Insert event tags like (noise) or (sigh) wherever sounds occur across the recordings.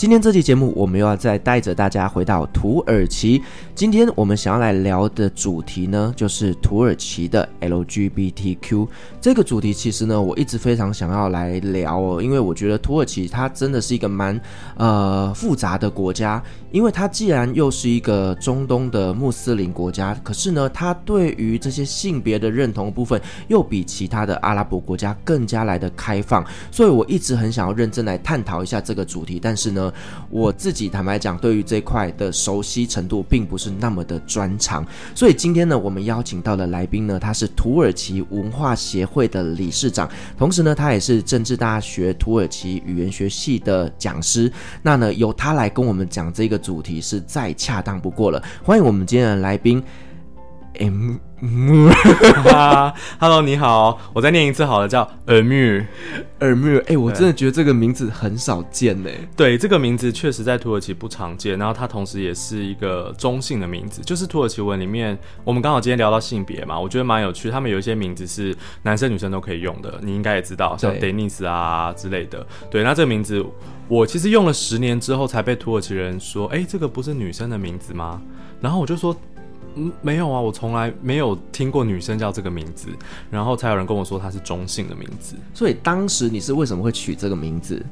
今天这期节目，我们又要再带着大家回到土耳其。今天我们想要来聊的主题呢，就是土耳其的 LGBTQ 这个主题。其实呢，我一直非常想要来聊哦，因为我觉得土耳其它真的是一个蛮呃复杂的国家，因为它既然又是一个中东的穆斯林国家，可是呢，它对于这些性别的认同部分又比其他的阿拉伯国家更加来的开放，所以我一直很想要认真来探讨一下这个主题，但是呢。我自己坦白讲，对于这块的熟悉程度并不是那么的专长，所以今天呢，我们邀请到的来宾呢，他是土耳其文化协会的理事长，同时呢，他也是政治大学土耳其语言学系的讲师。那呢，由他来跟我们讲这个主题是再恰当不过了。欢迎我们今天的来宾，M。(laughs) 哈喽，你好，我再念一次好了，叫尔穆尔穆。哎，我真的觉得这个名字很少见呢。对，这个名字确实在土耳其不常见，然后它同时也是一个中性的名字，就是土耳其文里面，我们刚好今天聊到性别嘛，我觉得蛮有趣。他们有一些名字是男生女生都可以用的，你应该也知道，像 Denis 啊之类的。对，那这个名字我其实用了十年之后才被土耳其人说，哎，这个不是女生的名字吗？然后我就说。嗯，没有啊，我从来没有听过女生叫这个名字，然后才有人跟我说她是中性的名字。所以当时你是为什么会取这个名字？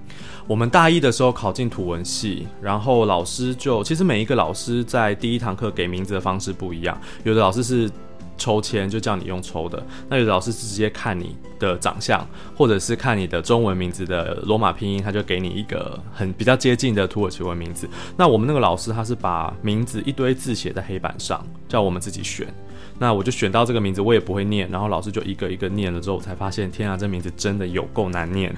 我们大一的时候考进土文系，然后老师就其实每一个老师在第一堂课给名字的方式不一样，有的老师是。抽签就叫你用抽的，那有的老师是直接看你的长相，或者是看你的中文名字的罗马拼音，他就给你一个很比较接近的土耳其文名字。那我们那个老师他是把名字一堆字写在黑板上，叫我们自己选。那我就选到这个名字，我也不会念，然后老师就一个一个念了之后，我才发现，天啊，这名字真的有够难念。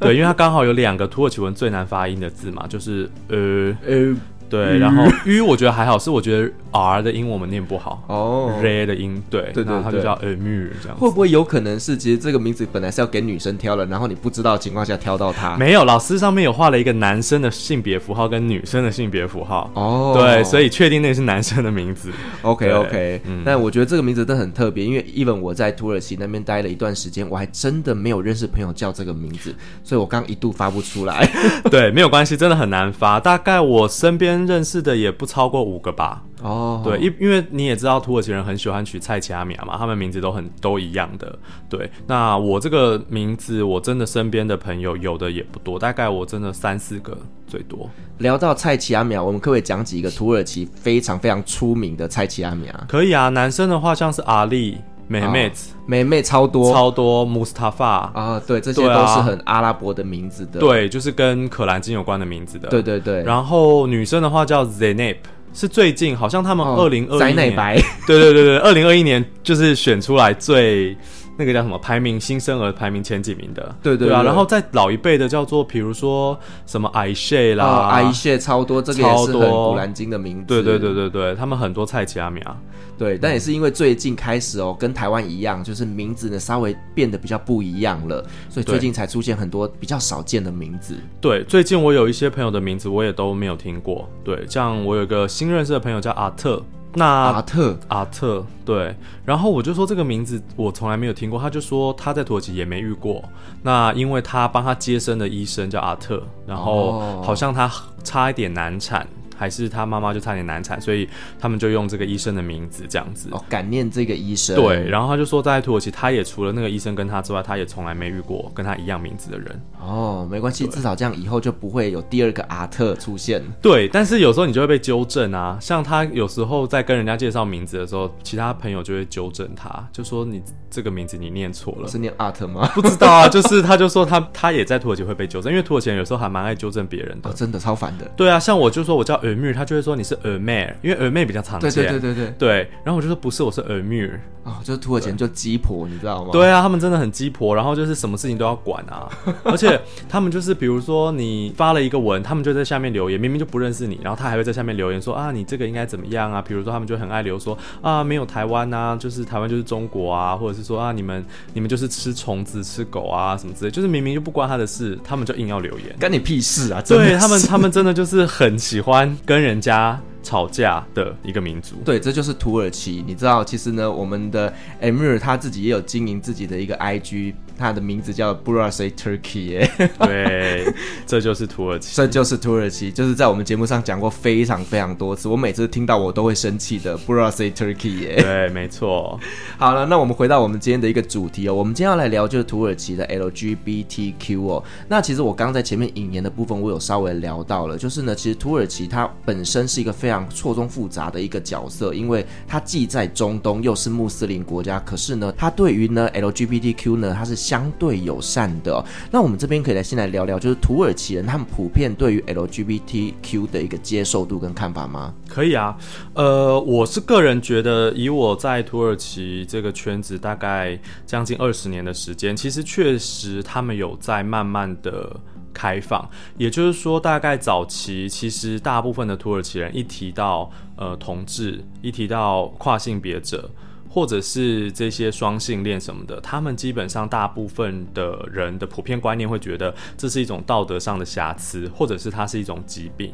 对，因为它刚好有两个土耳其文最难发音的字嘛，就是呃呃。对，然后 U 我觉得还好，是我觉得 R 的音我们念不好哦，R 的音对，对对，对，它就叫 Amir 这样。会不会有可能是其实这个名字本来是要给女生挑的，然后你不知道的情况下挑到它？没有，老师上面有画了一个男生的性别符号跟女生的性别符号哦，对，所以确定那是男生的名字。OK OK，嗯，但我觉得这个名字真的很特别，因为 even 我在土耳其那边待了一段时间，我还真的没有认识朋友叫这个名字，所以我刚一度发不出来。(laughs) 对，没有关系，真的很难发。大概我身边认识的也不超过五个吧。哦，对，因因为你也知道土耳其人很喜欢取菜奇阿米亚嘛，他们名字都很都一样的。对，那我这个名字，我真的身边的朋友有的也不多，大概我真的三四个最多。聊到菜奇阿米亚，我们可不可以讲几个土耳其非常非常出名的菜奇阿米亚？可以啊，男生的话像是阿力。美妹子，美妹超多。超多，，Mustafa。啊，对，这些都是很阿拉伯的名字的，对，就是跟可兰经有关的名字的，对对对。然后女生的话叫 Zaynep，是最近好像他们二零二一年，白，对对对对，二零二一年就是选出来最那个叫什么排名新生儿排名前几名的，对对，对，对啊。然后再老一辈的叫做，比如说什么艾谢啦，艾谢超多，这个也是很古兰经的名字，对对对对对，他们很多菜奇阿米啊。对，但也是因为最近开始哦，跟台湾一样，就是名字呢稍微变得比较不一样了，所以最近才出现很多比较少见的名字。对，最近我有一些朋友的名字我也都没有听过。对，像我有一个新认识的朋友叫阿特，那阿特阿特，对，然后我就说这个名字我从来没有听过，他就说他在土耳其也没遇过。那因为他帮他接生的医生叫阿特，然后好像他差一点难产。还是他妈妈就差点难产，所以他们就用这个医生的名字这样子哦，感念这个医生。对，然后他就说，在土耳其，他也除了那个医生跟他之外，他也从来没遇过跟他一样名字的人。哦，没关系，至少这样以后就不会有第二个阿特出现。对，但是有时候你就会被纠正啊，像他有时候在跟人家介绍名字的时候，其他朋友就会纠正他，就说你这个名字你念错了，是念阿特吗？不知道啊，(laughs) 就是他就说他他也在土耳其会被纠正，因为土耳其人有时候还蛮爱纠正别人的。哦，真的超烦的。对啊，像我就说我叫尔米尔，他就会说你是耳妹，因为耳妹比较常见。对对对对对。对，然后我就说不是，我是尔米尔。哦，就是土耳其人就鸡婆，你知道吗？对啊，他们真的很鸡婆，然后就是什么事情都要管啊，(laughs) 而且他们就是比如说你发了一个文，他们就在下面留言，明明就不认识你，然后他还会在下面留言说啊，你这个应该怎么样啊？比如说他们就很爱留说啊，没有台湾啊，就是台湾就是中国啊，或者是说啊，你们你们就是吃虫子吃狗啊什么之类，就是明明就不关他的事，他们就硬要留言，干你屁事啊！对他们，他们真的就是很喜欢跟人家。吵架的一个民族，对，这就是土耳其。你知道，其实呢，我们的 Emir 他自己也有经营自己的一个 IG。他的名字叫 Burası Turkey 耶，对，(laughs) 这就是土耳其，这就是土耳其，就是在我们节目上讲过非常非常多次，我每次听到我都会生气的 Burası Turkey 耶，对，没错。(laughs) 好了，那我们回到我们今天的一个主题哦，我们今天要来聊就是土耳其的 LGBTQ 哦。那其实我刚刚在前面引言的部分，我有稍微聊到了，就是呢，其实土耳其它本身是一个非常错综复杂的一个角色，因为它既在中东又是穆斯林国家，可是呢，它对于呢 LGBTQ 呢，它是相对友善的，那我们这边可以来先来聊聊，就是土耳其人他们普遍对于 LGBTQ 的一个接受度跟看法吗？可以啊，呃，我是个人觉得，以我在土耳其这个圈子大概将近二十年的时间，其实确实他们有在慢慢的开放。也就是说，大概早期其实大部分的土耳其人一提到呃同志，一提到跨性别者。或者是这些双性恋什么的，他们基本上大部分的人的普遍观念会觉得这是一种道德上的瑕疵，或者是它是一种疾病，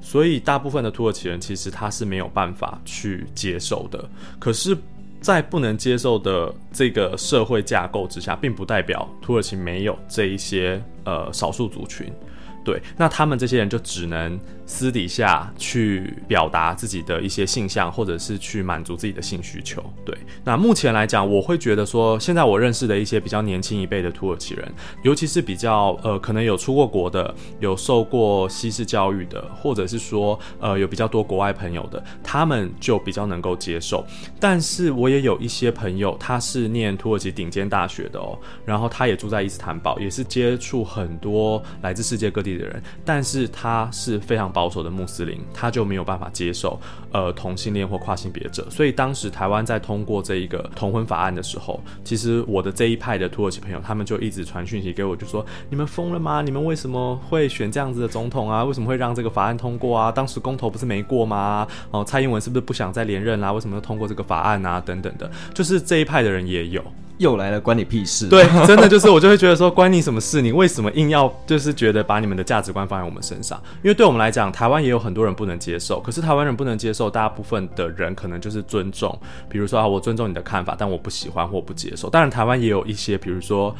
所以大部分的土耳其人其实他是没有办法去接受的。可是，在不能接受的这个社会架构之下，并不代表土耳其没有这一些呃少数族群。对，那他们这些人就只能私底下去表达自己的一些性向，或者是去满足自己的性需求。对，那目前来讲，我会觉得说，现在我认识的一些比较年轻一辈的土耳其人，尤其是比较呃，可能有出过国的，有受过西式教育的，或者是说呃，有比较多国外朋友的，他们就比较能够接受。但是我也有一些朋友，他是念土耳其顶尖大学的哦，然后他也住在伊斯坦堡，也是接触很多来自世界各地的人，但是他是非常保守的穆斯林，他就没有办法接受呃同性恋或跨性别者。所以当时台湾在通过这一个同婚法案的时候，其实我的这一派的土耳其朋友，他们就一直传讯息给我，就说你们疯了吗？你们为什么会选这样子的总统啊？为什么会让这个法案通过啊？当时公投不是没过吗？哦，蔡英文是不是不想再连任啦、为什么要通过这个法案啊？等等的，就是这一派的人也有。又来了，关你屁事！对，真的就是我就会觉得说，关你什么事？你为什么硬要就是觉得把你们的价值观放在我们身上？因为对我们来讲，台湾也有很多人不能接受。可是台湾人不能接受，大部分的人可能就是尊重，比如说啊，我尊重你的看法，但我不喜欢或不接受。当然，台湾也有一些，比如说。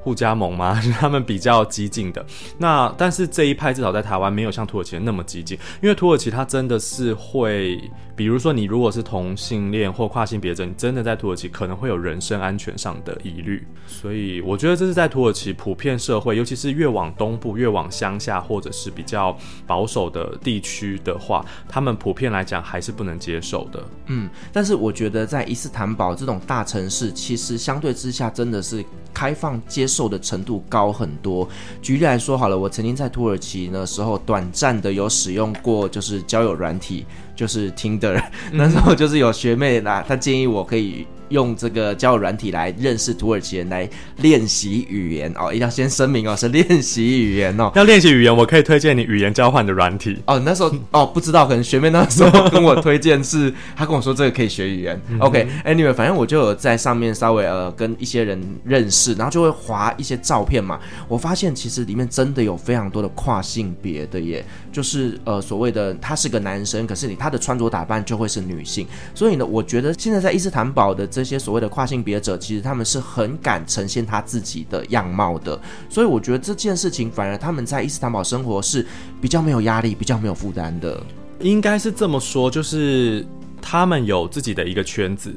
互加盟吗，(laughs) 他们比较激进的。那但是这一派至少在台湾没有像土耳其那么激进，因为土耳其它真的是会，比如说你如果是同性恋或跨性别者，你真的在土耳其可能会有人身安全上的疑虑。所以我觉得这是在土耳其普遍社会，尤其是越往东部、越往乡下或者是比较保守的地区的话，他们普遍来讲还是不能接受的。嗯，但是我觉得在伊斯坦堡这种大城市，其实相对之下真的是开放接受的程度高很多。举例来说好了，我曾经在土耳其的时候，短暂的有使用过，就是交友软体，就是 Tinder。(laughs) 那时候就是有学妹啦，她建议我可以。用这个交友软体来认识土耳其人，来练习语言哦。一定要先声明哦，是练习语言哦。要练习语言，我可以推荐你语言交换的软体哦。那时候哦，不知道，可能学妹那时候跟我推荐是，她跟我说这个可以学语言。OK，Anyway，反正我就有在上面稍微呃跟一些人认识，然后就会滑一些照片嘛。我发现其实里面真的有非常多的跨性别的耶，就是呃所谓的他是个男生，可是你他的穿着打扮就会是女性。所以呢，我觉得现在在伊斯坦堡的这。些所谓的跨性别者，其实他们是很敢呈现他自己的样貌的，所以我觉得这件事情反而他们在伊斯坦堡生活是比较没有压力、比较没有负担的。应该是这么说，就是他们有自己的一个圈子，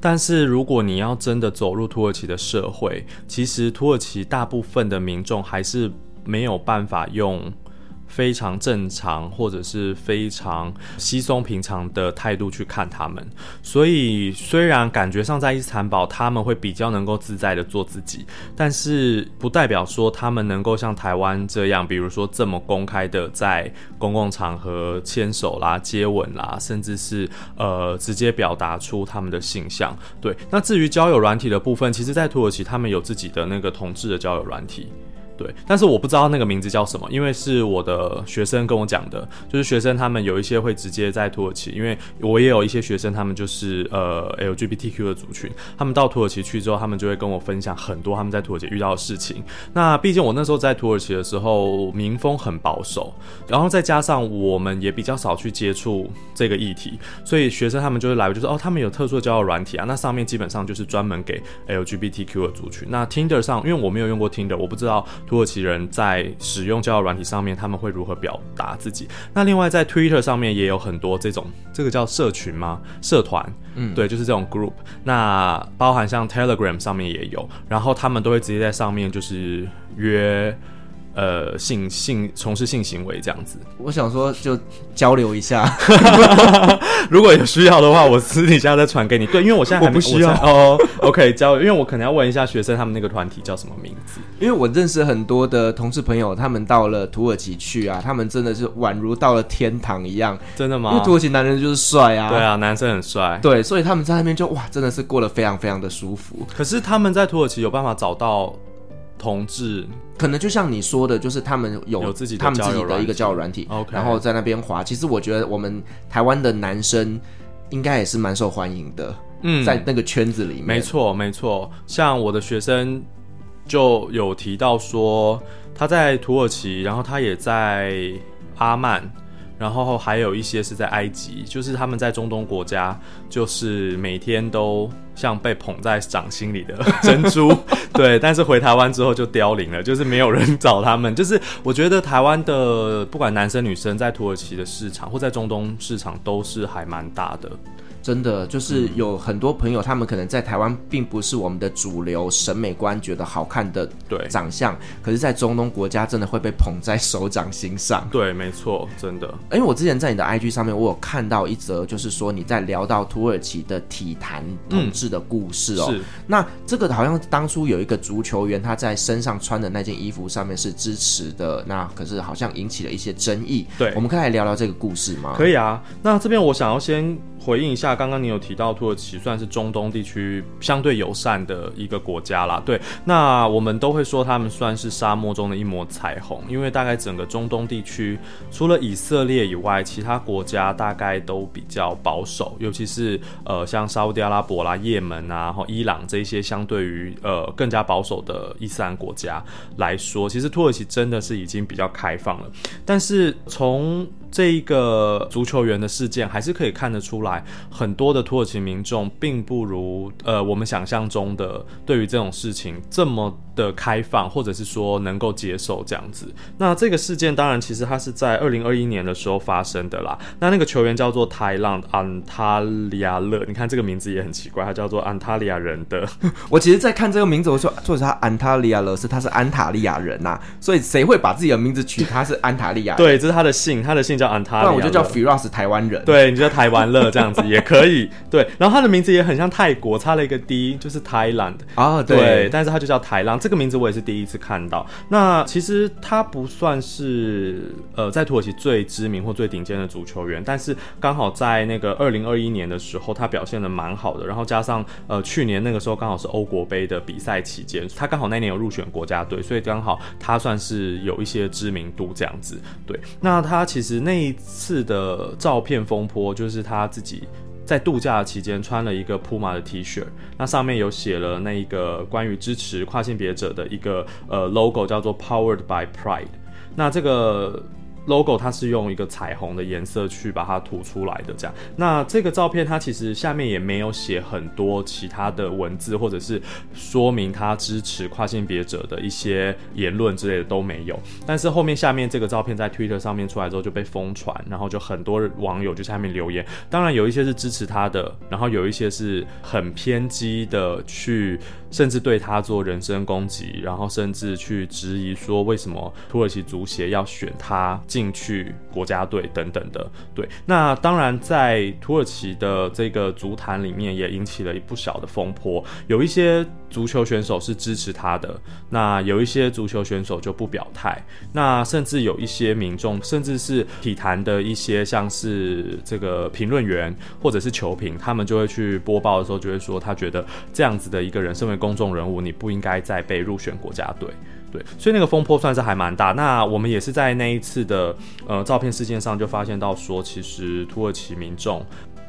但是如果你要真的走入土耳其的社会，其实土耳其大部分的民众还是没有办法用非常正常或者是非常稀松平常的态度去看他们。所以虽然感觉上在伊斯坦堡他们会比较能够自在的做自己，但是不代表说他们能够像台湾这样，比如说这么公开的在公共场合牵手啦、接吻啦，甚至是呃直接表达出他们的性向。对，那至于交友软体的部分，其实，在土耳其他们有自己的那个同志的交友软体。对，但是我不知道那个名字叫什么，因为是我的学生跟我讲的，就是学生他们有一些会直接在土耳其，因为我也有一些学生，他们就是呃 LGBTQ 的族群，他们到土耳其去之后，他们就会跟我分享很多他们在土耳其遇到的事情。那毕竟我那时候在土耳其的时候，民风很保守，然后再加上我们也比较少去接触这个议题，所以学生他们就会来，就说哦，他们有特殊的交友软体啊，那上面基本上就是专门给 LGBTQ 的族群。那 Tinder 上，因为我没有用过 Tinder，我不知道。土耳其人在使用交友软体上面，他们会如何表达自己？那另外在 Twitter 上面也有很多这种，这个叫社群吗？社团，嗯，对，就是这种 group。那包含像 Telegram 上面也有，然后他们都会直接在上面就是约。呃，性性从事性行为这样子，我想说就交流一下，(laughs) 如果有需要的话，我私底下再传给你。对，因为我现在还不需要哦。OK，交流，因为我可能要问一下学生他们那个团体叫什么名字，因为我认识很多的同事朋友，他们到了土耳其去啊，他们真的是宛如到了天堂一样。真的吗？因为土耳其男人就是帅啊，对啊，男生很帅，对，所以他们在那边就哇，真的是过得非常非常的舒服。可是他们在土耳其有办法找到同志？可能就像你说的，就是他们有，有自己他们自己的一个交友软体，OK，然后在那边滑。其实我觉得我们台湾的男生应该也是蛮受欢迎的，嗯，在那个圈子里面，没错没错。像我的学生就有提到说，他在土耳其，然后他也在阿曼。然后还有一些是在埃及，就是他们在中东国家，就是每天都像被捧在掌心里的珍珠，(laughs) 对。但是回台湾之后就凋零了，就是没有人找他们。就是我觉得台湾的不管男生女生，在土耳其的市场或在中东市场都是还蛮大的。真的就是有很多朋友，他们可能在台湾并不是我们的主流审美观觉得好看的对长相，可是，在中东国家真的会被捧在手掌心上。对，没错，真的。因为我之前在你的 IG 上面，我有看到一则，就是说你在聊到土耳其的体坛统治的故事哦。是。那这个好像当初有一个足球员，他在身上穿的那件衣服上面是支持的，那可是好像引起了一些争议。对，我们可以来聊聊这个故事吗？可以啊。那这边我想要先。回应一下，刚刚你有提到土耳其算是中东地区相对友善的一个国家啦。对，那我们都会说他们算是沙漠中的一抹彩虹，因为大概整个中东地区除了以色列以外，其他国家大概都比较保守，尤其是呃像沙乌地阿拉伯啦、也门啊、然后伊朗这些相对于呃更加保守的伊斯兰国家来说，其实土耳其真的是已经比较开放了。但是从这一个足球员的事件，还是可以看得出来，很多的土耳其民众并不如呃我们想象中的对于这种事情这么的开放，或者是说能够接受这样子。那这个事件当然其实它是在二零二一年的时候发生的啦。那那个球员叫做泰浪安塔利亚勒，你看这个名字也很奇怪，他叫做安塔利亚人的。我其实，在看这个名字，我说作者他安塔利亚勒是他是安塔利亚人呐、啊，所以谁会把自己的名字取他是安塔利亚？对，这是他的姓，他的姓叫。那我就叫 Firas 台湾人，对，你就叫台湾乐这样子也可以，(laughs) 对。然后他的名字也很像泰国，差了一个 D，就是 Thailand 啊，对，对。但是他就叫台浪，这个名字我也是第一次看到。那其实他不算是呃在土耳其最知名或最顶尖的足球员，但是刚好在那个二零二一年的时候，他表现的蛮好的。然后加上呃去年那个时候刚好是欧国杯的比赛期间，他刚好那年有入选国家队，所以刚好他算是有一些知名度这样子。对，那他其实那。那一次的照片风波，就是他自己在度假期间穿了一个 Puma 的 T 恤，那上面有写了那一个关于支持跨性别者的一个呃 logo，叫做 Powered by Pride。那这个。Logo 它是用一个彩虹的颜色去把它涂出来的，这样。那这个照片它其实下面也没有写很多其他的文字，或者是说明他支持跨性别者的一些言论之类的都没有。但是后面下面这个照片在 Twitter 上面出来之后就被疯传，然后就很多网友就下面留言。当然有一些是支持他的，然后有一些是很偏激的去。甚至对他做人身攻击，然后甚至去质疑说，为什么土耳其足协要选他进去国家队等等的。对，那当然在土耳其的这个足坛里面也引起了一不小的风波，有一些足球选手是支持他的，那有一些足球选手就不表态，那甚至有一些民众，甚至是体坛的一些像是这个评论员或者是球评，他们就会去播报的时候就会说，他觉得这样子的一个人，身为公众人物，你不应该再被入选国家队。对，所以那个风波算是还蛮大。那我们也是在那一次的呃照片事件上就发现到说，其实土耳其民众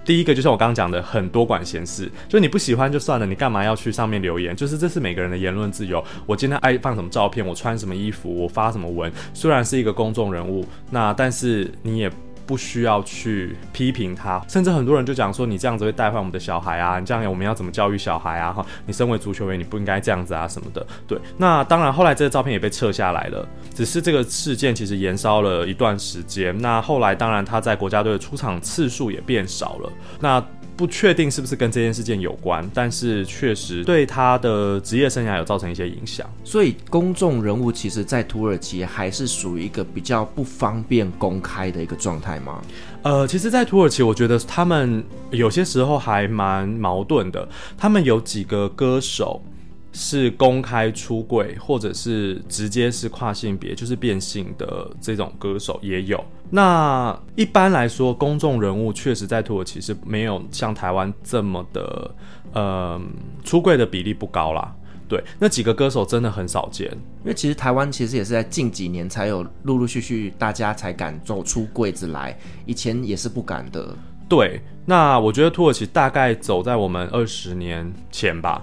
第一个就像我刚刚讲的，很多管闲事，就你不喜欢就算了，你干嘛要去上面留言？就是这是每个人的言论自由。我今天爱放什么照片，我穿什么衣服，我发什么文，虽然是一个公众人物，那但是你也。不需要去批评他，甚至很多人就讲说，你这样子会带坏我们的小孩啊，你这样我们要怎么教育小孩啊？哈，你身为足球员，你不应该这样子啊什么的。对，那当然后来这个照片也被撤下来了，只是这个事件其实延烧了一段时间。那后来当然他在国家队的出场次数也变少了。那不确定是不是跟这件事件有关，但是确实对他的职业生涯有造成一些影响。所以公众人物其实，在土耳其还是属于一个比较不方便公开的一个状态吗？呃，其实，在土耳其，我觉得他们有些时候还蛮矛盾的。他们有几个歌手。是公开出柜，或者是直接是跨性别，就是变性的这种歌手也有。那一般来说，公众人物确实在土耳其是没有像台湾这么的，呃，出柜的比例不高啦。对，那几个歌手真的很少见，因为其实台湾其实也是在近几年才有陆陆续续大家才敢走出柜子来，以前也是不敢的。对，那我觉得土耳其大概走在我们二十年前吧。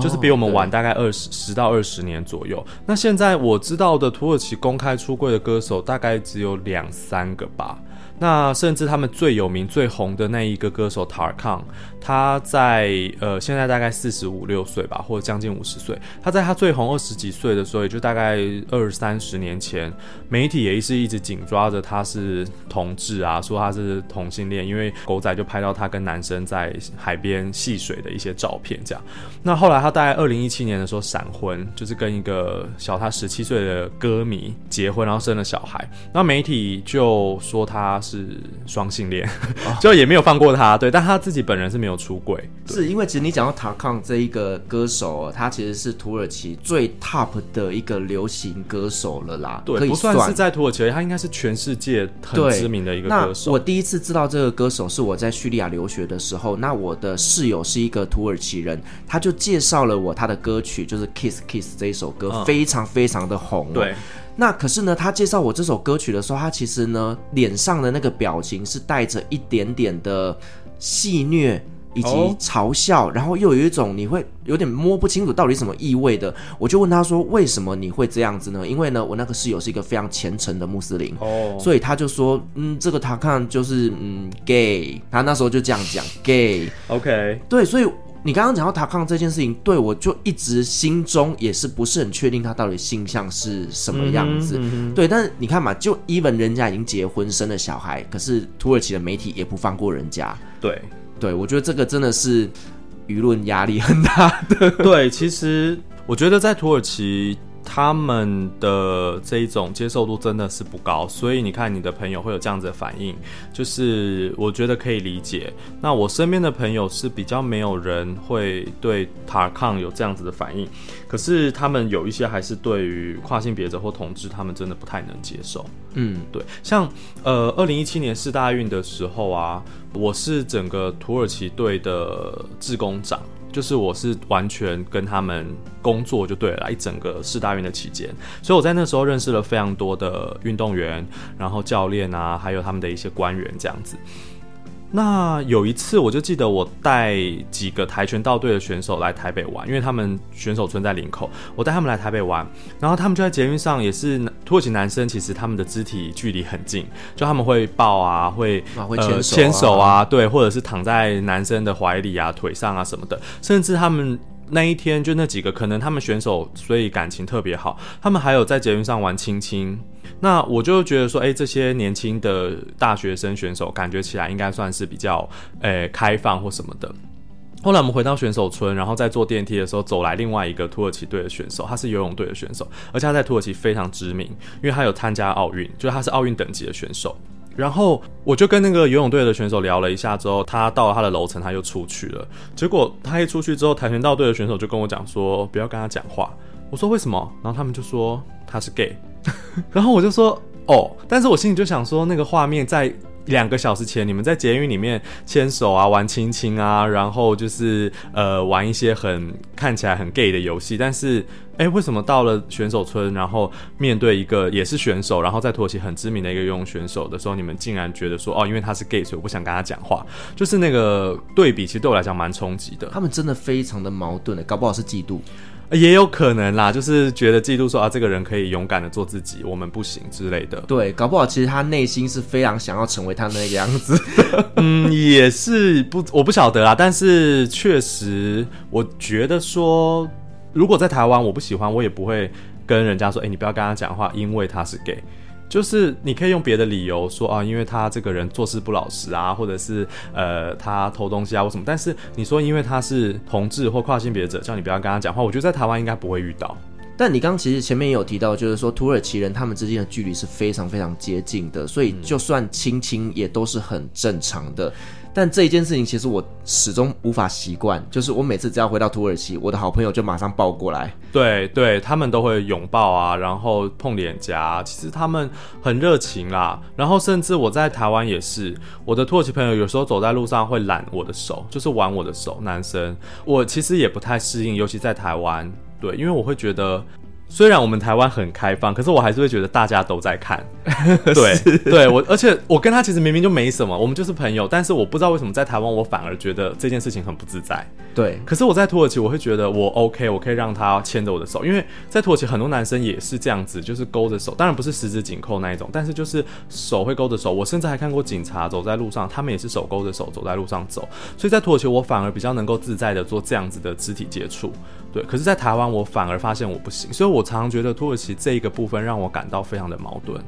就是比我们晚大概二十十到二十年左右。那现在我知道的土耳其公开出柜的歌手大概只有两三个吧。那甚至他们最有名、最红的那一个歌手 Tarkan，他在呃现在大概四十五六岁吧，或者将近五十岁。他在他最红二十几岁的时候，也就大概二三十年前，媒体也是一直紧抓着他是同志啊，说他是同性恋，因为狗仔就拍到他跟男生在海边戏水的一些照片，这样。那后来他大概二零一七年的时候闪婚，就是跟一个小他十七岁的歌迷结婚，然后生了小孩。那媒体就说他。是双性恋，就也没有放过他。对，但他自己本人是没有出轨。是因为其实你讲到塔康这一个歌手，他其实是土耳其最 top 的一个流行歌手了啦。对，不算是在土耳其，他应该是全世界很知名的一个歌手。我第一次知道这个歌手是我在叙利亚留学的时候，那我的室友是一个土耳其人，他就介绍了我他的歌曲，就是《Kiss Kiss》这一首歌，嗯、非常非常的红。对。那可是呢，他介绍我这首歌曲的时候，他其实呢脸上的那个表情是带着一点点的戏谑以及嘲笑，oh. 然后又有一种你会有点摸不清楚到底什么意味的。我就问他说：“为什么你会这样子呢？”因为呢，我那个室友是一个非常虔诚的穆斯林，oh. 所以他就说：“嗯，这个他看就是嗯 gay。”他那时候就这样讲 (laughs) gay。OK，对，所以。你刚刚讲到塔康这件事情，对，我就一直心中也是不是很确定他到底性向是什么样子。嗯嗯、对，但是你看嘛，就 even 人家已经结婚生了小孩，可是土耳其的媒体也不放过人家。对，对我觉得这个真的是舆论压力很大的。(laughs) 对，其实我觉得在土耳其。他们的这一种接受度真的是不高，所以你看你的朋友会有这样子的反应，就是我觉得可以理解。那我身边的朋友是比较没有人会对塔康有这样子的反应，可是他们有一些还是对于跨性别者或同志，他们真的不太能接受。嗯，对，像呃，二零一七年四大运的时候啊，我是整个土耳其队的志工长。就是我是完全跟他们工作就对了，一整个四大运的期间，所以我在那时候认识了非常多的运动员，然后教练啊，还有他们的一些官员这样子。那有一次，我就记得我带几个跆拳道队的选手来台北玩，因为他们选手村在林口，我带他们来台北玩，然后他们就在捷运上，也是土耳其男生，其实他们的肢体距离很近，就他们会抱啊，会啊会牵手，牵手啊，对，或者是躺在男生的怀里啊、腿上啊什么的，甚至他们。那一天就那几个，可能他们选手所以感情特别好，他们还有在捷运上玩亲亲。那我就觉得说，哎、这些年轻的大学生选手感觉起来应该算是比较，诶、开放或什么的。后来我们回到选手村，然后在坐电梯的时候，走来另外一个土耳其队的选手，他是游泳队的选手，而且他在土耳其非常知名，因为他有参加奥运，就是他是奥运等级的选手。然后我就跟那个游泳队的选手聊了一下之后，他到了他的楼层，他又出去了。结果他一出去之后，跆拳道队的选手就跟我讲说，不要跟他讲话。我说为什么？然后他们就说他是 gay。(laughs) 然后我就说哦，但是我心里就想说，那个画面在。两个小时前，你们在捷运里面牵手啊，玩亲亲啊，然后就是呃玩一些很看起来很 gay 的游戏。但是，哎，为什么到了选手村，然后面对一个也是选手，然后在土耳其很知名的一个游泳选手的时候，你们竟然觉得说，哦，因为他是 gay，所以我不想跟他讲话。就是那个对比，其实对我来讲蛮冲击的。他们真的非常的矛盾的，搞不好是嫉妒。也有可能啦，就是觉得嫉妒说啊，这个人可以勇敢的做自己，我们不行之类的。对，搞不好其实他内心是非常想要成为他那个样子。(laughs) 嗯，也是不，我不晓得啦。但是确实，我觉得说，如果在台湾我不喜欢，我也不会跟人家说，哎、欸，你不要跟他讲话，因为他是 gay。就是你可以用别的理由说啊，因为他这个人做事不老实啊，或者是呃他偷东西啊或什么。但是你说因为他是同志或跨性别者，叫你不要跟他讲话，我觉得在台湾应该不会遇到。但你刚其实前面也有提到，就是说土耳其人他们之间的距离是非常非常接近的，所以就算亲亲也都是很正常的。但这一件事情其实我始终无法习惯，就是我每次只要回到土耳其，我的好朋友就马上抱过来，对对，他们都会拥抱啊，然后碰脸颊，其实他们很热情啦。然后甚至我在台湾也是，我的土耳其朋友有时候走在路上会揽我的手，就是玩我的手，男生，我其实也不太适应，尤其在台湾，对，因为我会觉得。虽然我们台湾很开放，可是我还是会觉得大家都在看。(laughs) 对，对我，而且我跟他其实明明就没什么，我们就是朋友。但是我不知道为什么在台湾，我反而觉得这件事情很不自在。对，可是我在土耳其，我会觉得我 OK，我可以让他牵着我的手，因为在土耳其很多男生也是这样子，就是勾着手，当然不是十指紧扣那一种，但是就是手会勾着手。我甚至还看过警察走在路上，他们也是手勾着手走在路上走。所以在土耳其，我反而比较能够自在的做这样子的肢体接触。对，可是，在台湾，我反而发现我不行，所以我常常觉得土耳其这一个部分让我感到非常的矛盾。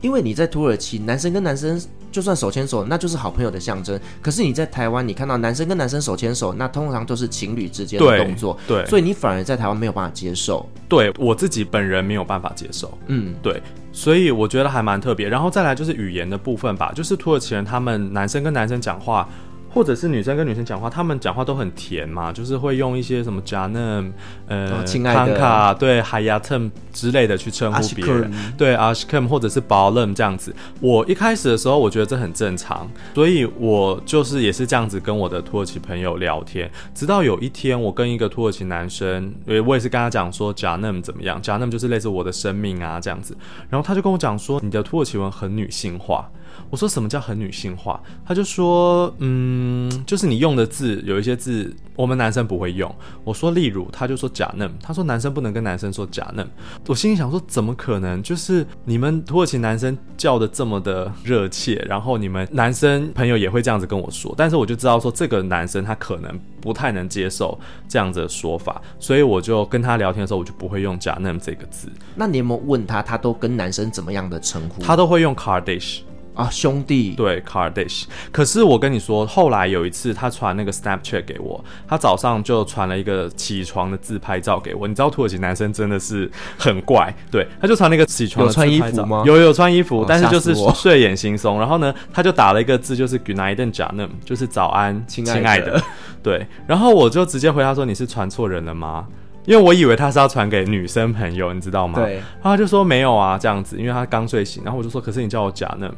因为你在土耳其，男生跟男生就算手牵手，那就是好朋友的象征。可是你在台湾，你看到男生跟男生手牵手，那通常都是情侣之间的动作。对，对，所以你反而在台湾没有办法接受。对，我自己本人没有办法接受。嗯，对，所以我觉得还蛮特别。然后再来就是语言的部分吧，就是土耳其人他们男生跟男生讲话。或者是女生跟女生讲话，她们讲话都很甜嘛，就是会用一些什么 Canım 呃，亲爱的，卡对，Hayatım 之类的去称呼别人，对 Ashkem 或者是 Balım 这样子。我一开始的时候，我觉得这很正常，所以我就是也是这样子跟我的土耳其朋友聊天。直到有一天，我跟一个土耳其男生，我也是跟他讲说 Canım 怎么样，Canım 就是类似我的生命啊这样子。然后他就跟我讲说，你的土耳其文很女性化。我说什么叫很女性化？他就说，嗯，就是你用的字有一些字我们男生不会用。我说例如，他就说假嫩，他说男生不能跟男生说假嫩。我心里想说，怎么可能？就是你们土耳其男生叫的这么的热切，然后你们男生朋友也会这样子跟我说，但是我就知道说这个男生他可能不太能接受这样子的说法，所以我就跟他聊天的时候，我就不会用假嫩这个字。那你有没有问他，他都跟男生怎么样的称呼？他都会用 Kardeş。啊，兄弟，对，Kardash，。可是我跟你说，后来有一次他传那个 Snapchat 给我，他早上就传了一个起床的自拍照给我。你知道土耳其男生真的是很怪，对，他就传那个起床的自拍照。有穿衣服吗？有有穿衣服，哦、但是就是睡眼惺忪。然后呢，他就打了一个字，就是 g o o d n i g h t a n d j a n u m 就是早安，亲爱的。对，然后我就直接回他说：“你是传错人了吗？”因为我以为他是要传给女生朋友，你知道吗？对。然后他就说没有啊，这样子，因为他刚睡醒。然后我就说：“可是你叫我 canım。”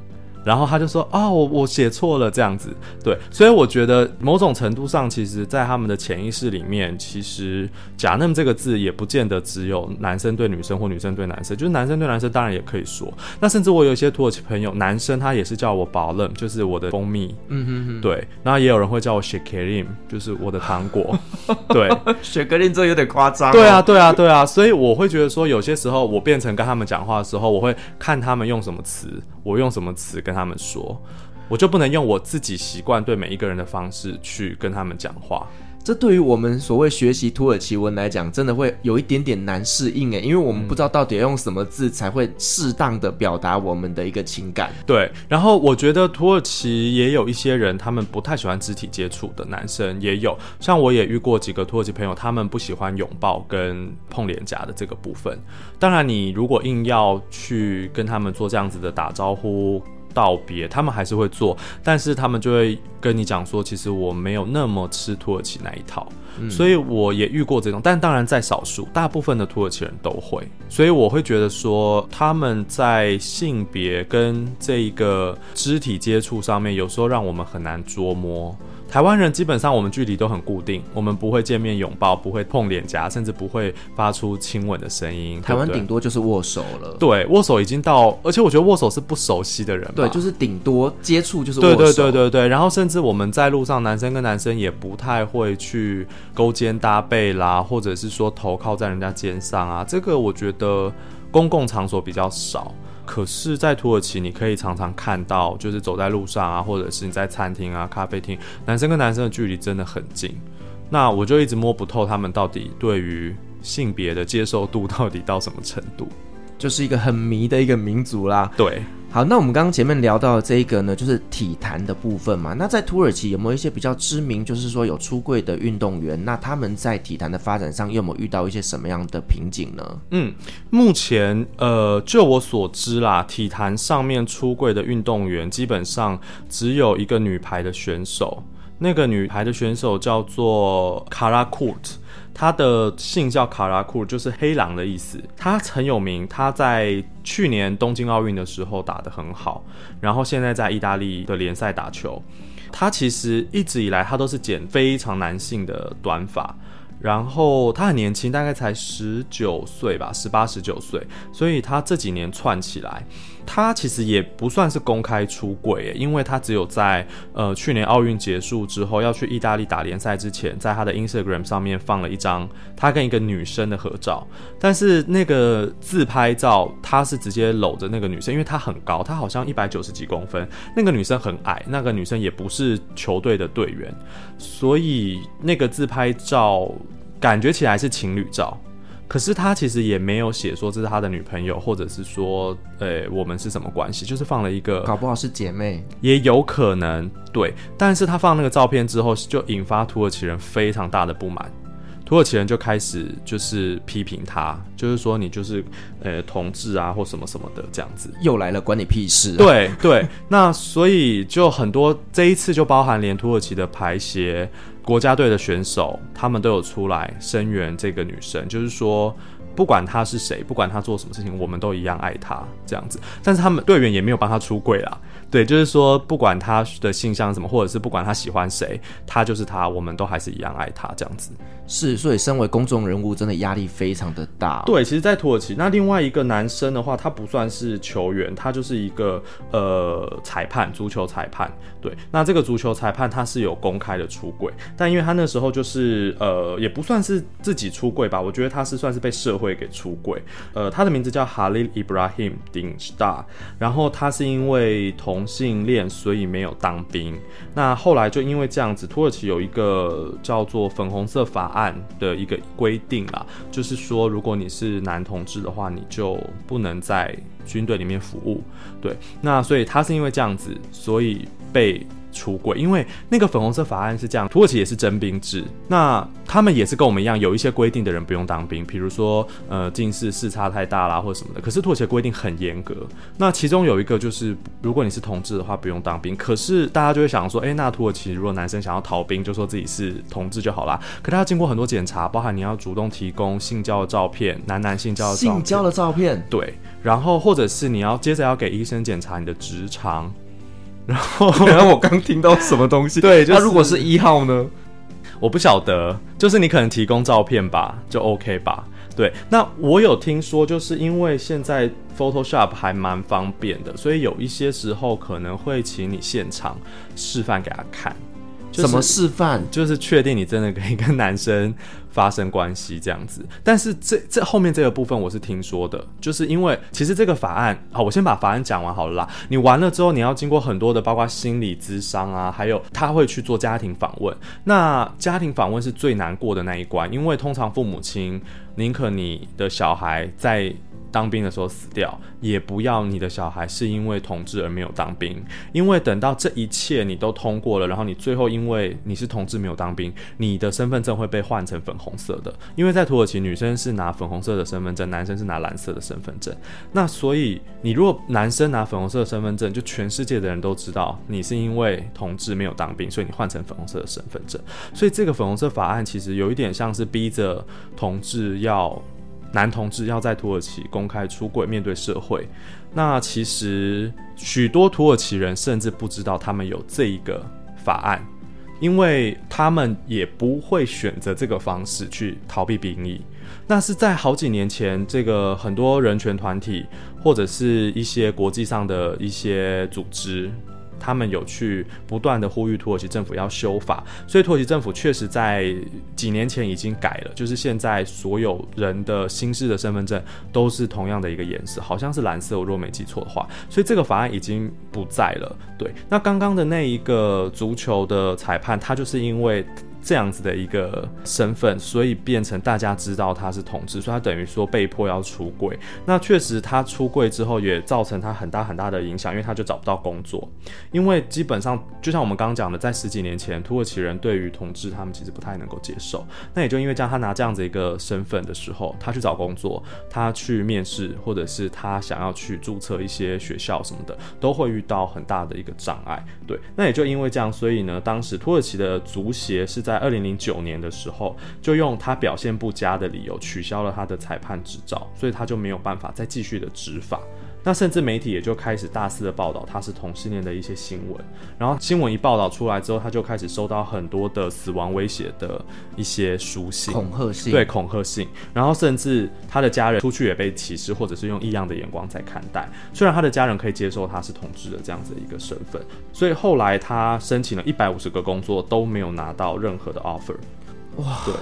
然后他就说：“啊、哦，我我写错了，这样子，对，所以我觉得某种程度上，其实，在他们的潜意识里面，其实‘假嫩’这个字也不见得只有男生对女生或女生对男生，就是男生对男生当然也可以说。那甚至我有一些土耳其朋友，男生他也是叫我 balım，就是我的蜂蜜，嗯哼哼，对。然后也有人会叫我 shakerim，就是我的糖果，(laughs) 对，şekerim 这有点夸张、哦。对啊，对啊，对啊，所以我会觉得说，有些时候我变成跟他们讲话的时候，我会看他们用什么词，我用什么词跟。”跟他们说，我就不能用我自己习惯对每一个人的方式去跟他们讲话。这对于我们所谓学习土耳其文来讲，真的会有一点点难适应诶，因为我们不知道到底要用什么字才会适当的表达我们的一个情感。对，然后我觉得土耳其也有一些人，他们不太喜欢肢体接触的男生也有，像我也遇过几个土耳其朋友，他们不喜欢拥抱跟碰脸颊的这个部分。当然，你如果硬要去跟他们做这样子的打招呼。道别，他们还是会做，但是他们就会跟你讲说，其实我没有那么吃土耳其那一套，嗯，所以我也遇过这种，但当然在少数，大部分的土耳其人都会，所以我会觉得说，他们在性别跟这一个肢体接触上面，有时候让我们很难捉摸。台湾人基本上我们距离都很固定，我们不会见面拥抱，不会碰脸颊，甚至不会发出亲吻的声音。台湾顶多就是握手了。对，握手已经到，而且我觉得握手是不熟悉的人。对，就是顶多接触就是握手。对对对对对。然后甚至我们在路上，男生跟男生也不太会去勾肩搭背啦，或者是说头靠在人家肩上啊，这个我觉得公共场所比较少。可是，在土耳其，你可以常常看到，就是走在路上啊，或者是你在餐厅啊、咖啡厅，男生跟男生的距离真的很近。那我就一直摸不透他们到底对于性别的接受度到底到什么程度，就是一个很迷的一个民族啦。对。好，那我们刚刚前面聊到的这一个呢，就是体坛的部分嘛。那在土耳其有没有一些比较知名，就是说有出柜的运动员？那他们在体坛的发展上，又有没有遇到一些什么样的瓶颈呢？嗯，目前呃，就我所知啦，体坛上面出柜的运动员基本上只有一个女排的选手，那个女排的选手叫做卡拉库特。他的姓叫卡拉库，就是黑狼的意思。他很有名，他在去年东京奥运的时候打得很好，然后现在在意大利的联赛打球。他其实一直以来他都是剪非常男性的短发，然后他很年轻，大概才十九岁吧，十八十九岁，所以他这几年窜起来。他其实也不算是公开出柜，因为他只有在呃去年奥运结束之后要去意大利打联赛之前，在他的 Instagram 上面放了一张他跟一个女生的合照，但是那个自拍照他是直接搂着那个女生，因为他很高，他好像一百九十几公分，那个女生很矮，那个女生也不是球队的队员，所以那个自拍照感觉起来是情侣照。可是他其实也没有写说这是他的女朋友，或者是说，呃、欸，我们是什么关系？就是放了一个，搞不好是姐妹，也有可能，对。但是他放那个照片之后，就引发土耳其人非常大的不满，土耳其人就开始就是批评他，就是说你就是呃、欸、同志啊，或什么什么的这样子。又来了，关你屁事啊。对对，那所以就很多这一次就包含连土耳其的排协。国家队的选手，他们都有出来声援这个女生，就是说，不管她是谁，不管她做什么事情，我们都一样爱她这样子。但是他们队员也没有帮她出柜啦。对，就是说，不管他的性向什么，或者是不管他喜欢谁，他就是他，我们都还是一样爱他这样子。是，所以身为公众人物，真的压力非常的大。对，其实，在土耳其，那另外一个男生的话，他不算是球员，他就是一个呃裁判，足球裁判。对，那这个足球裁判他是有公开的出轨，但因为他那时候就是呃，也不算是自己出柜吧，我觉得他是算是被社会给出柜。呃，他的名字叫 Halil Ibrahim Dinstar，然后他是因为同同性恋，所以没有当兵。那后来就因为这样子，土耳其有一个叫做“粉红色法案”的一个规定啦，就是说，如果你是男同志的话，你就不能在军队里面服务。对，那所以他是因为这样子，所以被。出柜，因为那个粉红色法案是这样，土耳其也是征兵制，那他们也是跟我们一样，有一些规定的人不用当兵，比如说呃近视视差太大啦或者什么的。可是土耳其规定很严格，那其中有一个就是，如果你是同志的话不用当兵。可是大家就会想说，诶，那土耳其如果男生想要逃兵，就说自己是同志就好啦。可他要经过很多检查，包含你要主动提供性交的照片，男男性交的照片，性交的照片，对，然后或者是你要接着要给医生检查你的直肠。然后，然后我刚听到什么东西？对，那、就是、如果是一号呢？我不晓得，就是你可能提供照片吧，就 OK 吧。对，那我有听说，就是因为现在 Photoshop 还蛮方便的，所以有一些时候可能会请你现场示范给他看。就是、怎么示范？就是确定你真的可以跟男生发生关系这样子。但是这这后面这个部分我是听说的，就是因为其实这个法案，好，我先把法案讲完好了啦。你完了之后，你要经过很多的，包括心理咨商啊，还有他会去做家庭访问。那家庭访问是最难过的那一关，因为通常父母亲宁可你的小孩在。当兵的时候死掉，也不要你的小孩是因为同志而没有当兵，因为等到这一切你都通过了，然后你最后因为你是同志没有当兵，你的身份证会被换成粉红色的，因为在土耳其女生是拿粉红色的身份证，男生是拿蓝色的身份证。那所以你如果男生拿粉红色的身份证，就全世界的人都知道你是因为同志没有当兵，所以你换成粉红色的身份证。所以这个粉红色法案其实有一点像是逼着同志要。男同志要在土耳其公开出轨，面对社会。那其实许多土耳其人甚至不知道他们有这一个法案，因为他们也不会选择这个方式去逃避兵役。那是在好几年前，这个很多人权团体或者是一些国际上的一些组织。他们有去不断的呼吁土耳其政府要修法，所以土耳其政府确实在几年前已经改了，就是现在所有人的新式的身份证都是同样的一个颜色，好像是蓝色，我若没记错的话，所以这个法案已经不在了。对，那刚刚的那一个足球的裁判，他就是因为。这样子的一个身份，所以变成大家知道他是同志，所以他等于说被迫要出柜。那确实他出柜之后，也造成他很大很大的影响，因为他就找不到工作。因为基本上就像我们刚刚讲的，在十几年前，土耳其人对于同志他们其实不太能够接受。那也就因为这样，他拿这样子一个身份的时候，他去找工作，他去面试，或者是他想要去注册一些学校什么的，都会遇到很大的一个障碍。对，那也就因为这样，所以呢，当时土耳其的足协是在。在二零零九年的时候，就用他表现不佳的理由取消了他的裁判执照，所以他就没有办法再继续的执法。那甚至媒体也就开始大肆的报道他是同性恋的一些新闻。然后新闻一报道出来之后，他就开始收到很多的死亡威胁的一些书信、恐吓信，对，恐吓信。然后甚至他的家人出去也被歧视，或者是用异样的眼光在看待。虽然他的家人可以接受他是同志的这样子的一个身份，所以后来他申请了一百五十个工作都没有拿到任何的 offer。哇，对。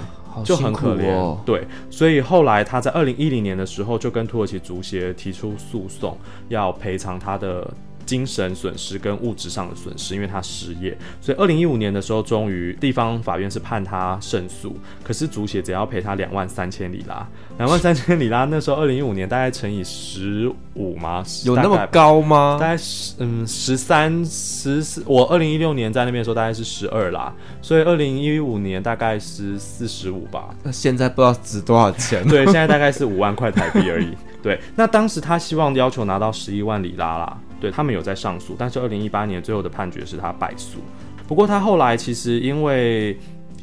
就很可怜，哦，对，所以后来他在二零一零年的时候就跟土耳其足协提出诉讼，要赔偿他的精神损失跟物质上的损失，因为他失业。所以二零一五年的时候，终于地方法院是判他胜诉，可是足协只要赔他两万三千里拉，两万三千里拉那时候二零一五年大概乘以十五吗？(laughs) 有那么高吗？大概十嗯十三十四，我二零一六年在那边的时候大概是十二啦，所以二零一五年大概是四十五吧。那现在不知道值多少钱？对，现在大概是五万块台币而已。(laughs) 对，那当时他希望要求拿到十一万里拉啦。对，他们有在上诉，但是二零一八年最后的判决是他败诉。不过他后来其实因为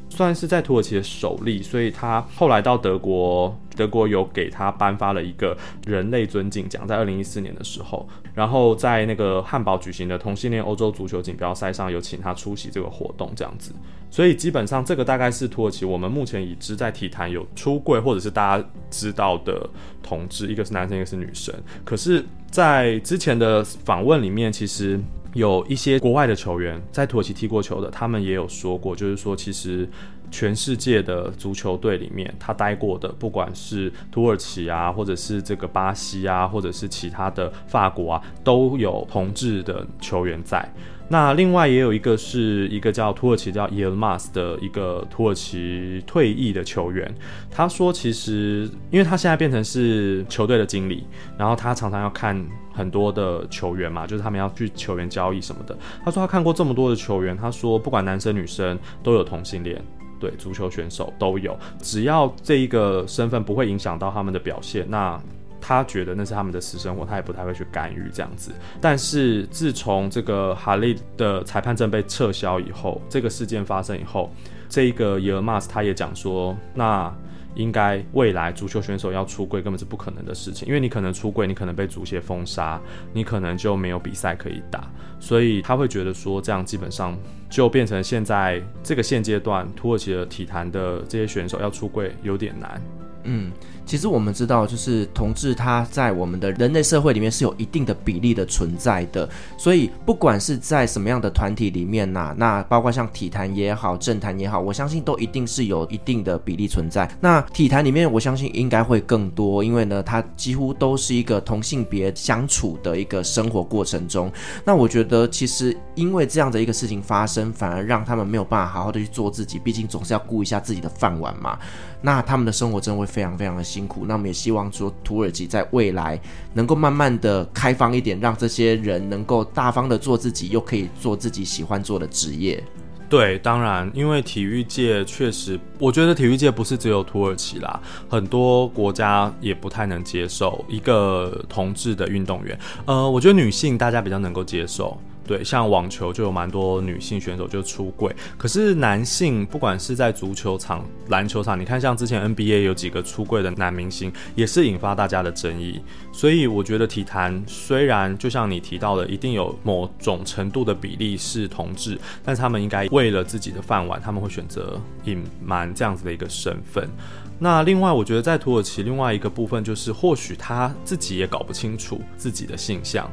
算是在土耳其的首例，所以他后来到德国。德国有给他颁发了一个人类尊敬奖，在二零一四年的时候，然后在那个汉堡举行的同性恋欧洲足球锦标赛上，有请他出席这个活动，这样子。所以基本上这个大概是土耳其我们目前已知在体坛有出柜或者是大家知道的同志，一个是男生，一个是女生。可是，在之前的访问里面，其实有一些国外的球员在土耳其踢过球的，他们也有说过，就是说其实。全世界的足球队里面，他待过的，不管是土耳其啊，或者是这个巴西啊，或者是其他的法国啊，都有同志的球员在。那另外也有一个是一个叫土耳其叫 Yilmaz 的一个土耳其退役的球员，他说其实因为他现在变成是球队的经理，然后他常常要看很多的球员嘛，就是他们要去球员交易什么的。他说他看过这么多的球员，他说不管男生女生都有同性恋。对，足球选手都有，只要这一个身份不会影响到他们的表现，那他觉得那是他们的私生活，他也不太会去干预这样子。但是自从这个哈利的裁判证被撤销以后，这个事件发生以后，这一个伊尔马斯他也讲说，那。应该未来足球选手要出柜根本是不可能的事情，因为你可能出柜，你可能被足协封杀，你可能就没有比赛可以打，所以他会觉得说这样基本上就变成现在这个现阶段土耳其的体坛的这些选手要出柜有点难。嗯。其实我们知道，就是同志他在我们的人类社会里面是有一定的比例的存在的，所以不管是在什么样的团体里面呐、那包括像体坛也好，政坛也好，我相信都一定是有一定的比例存在。那体坛里面，我相信应该会更多，因为呢，它几乎都是一个同性别相处的一个生活过程中。那我觉得，其实因为这样的一个事情发生，反而让他们没有办法好好的去做自己，毕竟总是要顾一下自己的饭碗嘛。那他们的生活真的会非常非常的辛苦。那我们也希望说，土耳其在未来能够慢慢的开放一点，让这些人能够大方的做自己，又可以做自己喜欢做的职业。对，当然，因为体育界确实，我觉得体育界不是只有土耳其啦，很多国家也不太能接受一个同志的运动员。呃，我觉得女性大家比较能够接受。对，像网球就有蛮多女性选手就出柜，可是男性不管是在足球场、篮球场，你看像之前 NBA 有几个出柜的男明星，也是引发大家的争议。所以我觉得体坛虽然就像你提到的，一定有某种程度的比例是同志，但是他们应该为了自己的饭碗，他们会选择隐瞒这样子的一个身份。那另外，我觉得在土耳其另外一个部分就是，或许他自己也搞不清楚自己的性向。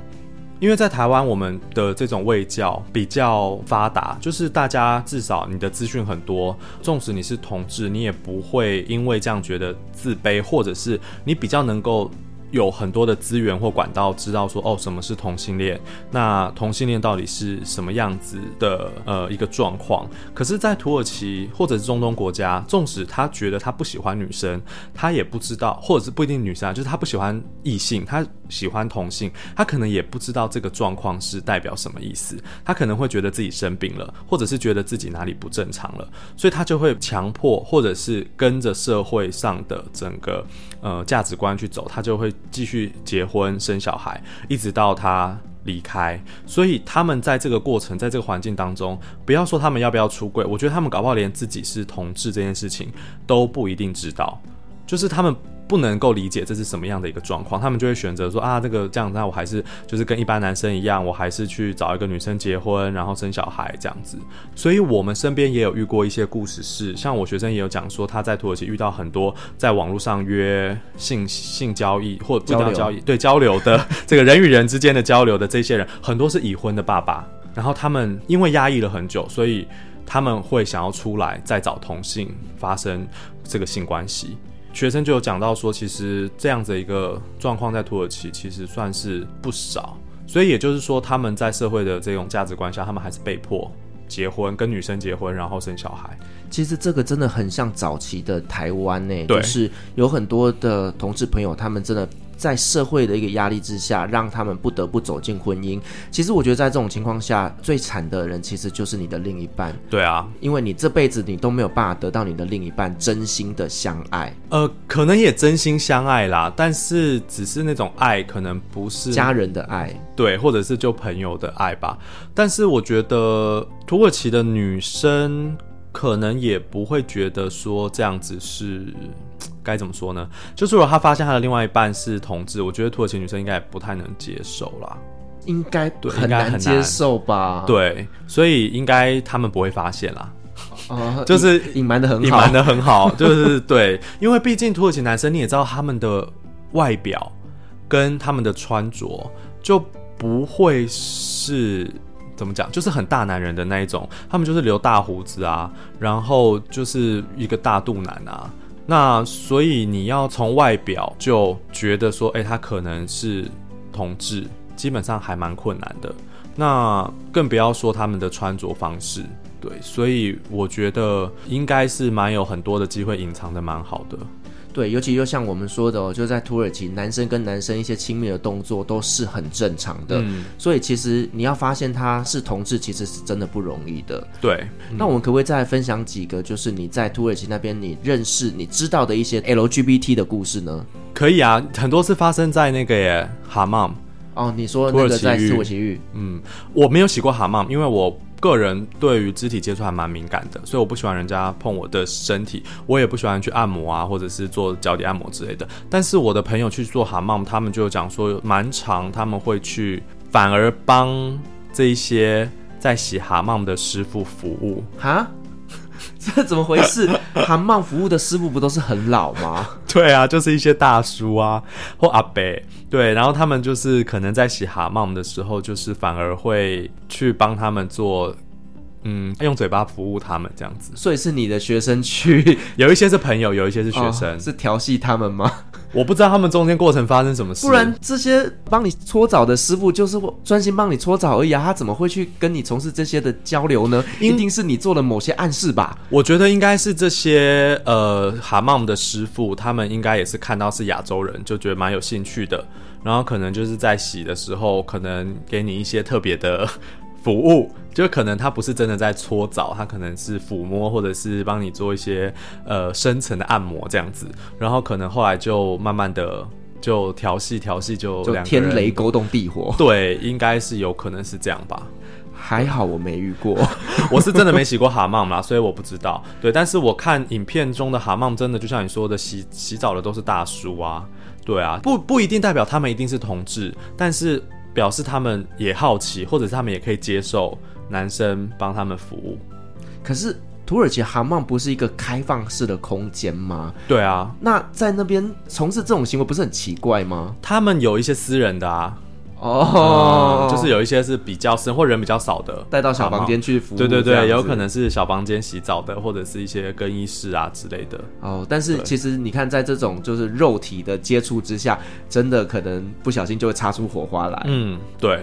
因为在台湾，我们的这种卫教比较发达，就是大家至少你的资讯很多，纵使你是同志，你也不会因为这样觉得自卑，或者是你比较能够。有很多的资源或管道，知道说哦，什么是同性恋？那同性恋到底是什么样子的呃一个状况？可是，在土耳其或者是中东国家，纵使他觉得他不喜欢女生，他也不知道，或者是不一定女生啊，就是他不喜欢异性，他喜欢同性，他可能也不知道这个状况是代表什么意思。他可能会觉得自己生病了，或者是觉得自己哪里不正常了，所以他就会强迫，或者是跟着社会上的整个呃价值观去走，他就会。继续结婚生小孩，一直到他离开。所以他们在这个过程，在这个环境当中，不要说他们要不要出柜，我觉得他们搞不好连自己是同志这件事情都不一定知道，就是他们。不能够理解这是什么样的一个状况，他们就会选择说啊，这个这样，那我还是就是跟一般男生一样，我还是去找一个女生结婚，然后生小孩这样子。所以我们身边也有遇过一些故事是，是像我学生也有讲说，他在土耳其遇到很多在网络上约性性交易或不交交易，对交流的这个人与人之间的交流的这些人，很多是已婚的爸爸，然后他们因为压抑了很久，所以他们会想要出来再找同性发生这个性关系。学生就有讲到说，其实这样子的一个状况在土耳其其实算是不少，所以也就是说，他们在社会的这种价值观下，他们还是被迫结婚，跟女生结婚，然后生小孩。其实这个真的很像早期的台湾呢，就是有很多的同志朋友，他们真的。在社会的一个压力之下，让他们不得不走进婚姻。其实我觉得，在这种情况下，最惨的人其实就是你的另一半。对啊，因为你这辈子你都没有办法得到你的另一半真心的相爱。呃，可能也真心相爱啦，但是只是那种爱，可能不是家人的爱，对，或者是就朋友的爱吧。但是我觉得土耳其的女生可能也不会觉得说这样子是。该怎么说呢？就是如果他发现他的另外一半是同志，我觉得土耳其女生应该也不太能接受啦。应该对，很难接受吧？对，所以应该他们不会发现啦。哦，(laughs) 就是隐瞒的很好，隐瞒的很好，(laughs) 就是对，因为毕竟土耳其男生你也知道，他们的外表跟他们的穿着就不会是怎么讲，就是很大男人的那一种，他们就是留大胡子啊，然后就是一个大肚腩啊。那所以你要从外表就觉得说，诶、他可能是同志，基本上还蛮困难的。那更不要说他们的穿着方式，对，所以我觉得应该是蛮有很多的机会隐藏的蛮好的。对，尤其就像我们说的哦，就在土耳其，男生跟男生一些亲密的动作都是很正常的，嗯，所以其实你要发现他是同志，其实是真的不容易的。对，那我们可不可以再分享几个，就是你在土耳其那边你认识、你知道的一些 LGBT 的故事呢？可以啊，很多是发生在那个耶哈曼哦，你说那个在土耳其浴，嗯，我没有洗过蛤蟆，因为我。个人对于肢体接触还蛮敏感的，所以我不喜欢人家碰我的身体，我也不喜欢去按摩啊，或者是做脚底按摩之类的。但是我的朋友去做蛤蟆，他们就讲说蛮长，他们会去反而帮这一些在洗蛤蟆的师傅服务。哈，这怎么回事？(laughs) 蛤蟆服务的师傅不都是很老吗？对啊，就是一些大叔啊或阿伯，对，然后他们就是可能在洗蛤蟆的时候，就是反而会去帮他们做。嗯，用嘴巴服务他们这样子，所以是你的学生去，(laughs) 有一些是朋友，有一些是学生，哦、是调戏他们吗？(laughs) 我不知道他们中间过程发生什么事。不然这些帮你搓澡的师傅就是专心帮你搓澡而已啊，他怎么会去跟你从事这些的交流呢？一定是你做了某些暗示吧？我觉得应该是这些呃蛤蟆的师傅，他们应该也是看到是亚洲人，就觉得蛮有兴趣的，然后可能就是在洗的时候，可能给你一些特别的。服务就可能他不是真的在搓澡，他可能是抚摸或者是帮你做一些呃深层的按摩这样子，然后可能后来就慢慢的就调戏调戏就就天雷勾动地火，对，应该是有可能是这样吧。还好我没遇过，(laughs) 我是真的没洗过蛤蟆嘛，所以我不知道。对，但是我看影片中的蛤蟆真的就像你说的，洗洗澡的都是大叔啊，对啊，不不一定代表他们一定是同志，但是。表示他们也好奇，或者是他们也可以接受男生帮他们服务。可是土耳其蛤蟆不是一个开放式的空间吗？对啊，那在那边从事这种行为不是很奇怪吗？他们有一些私人的啊。哦、oh, 嗯，就是有一些是比较深或人比较少的，带到小房间去服务。对对对，有可能是小房间洗澡的，或者是一些更衣室啊之类的。哦、oh，但是其实你看，在这种就是肉体的接触之下，真的可能不小心就会擦出火花来。嗯，对。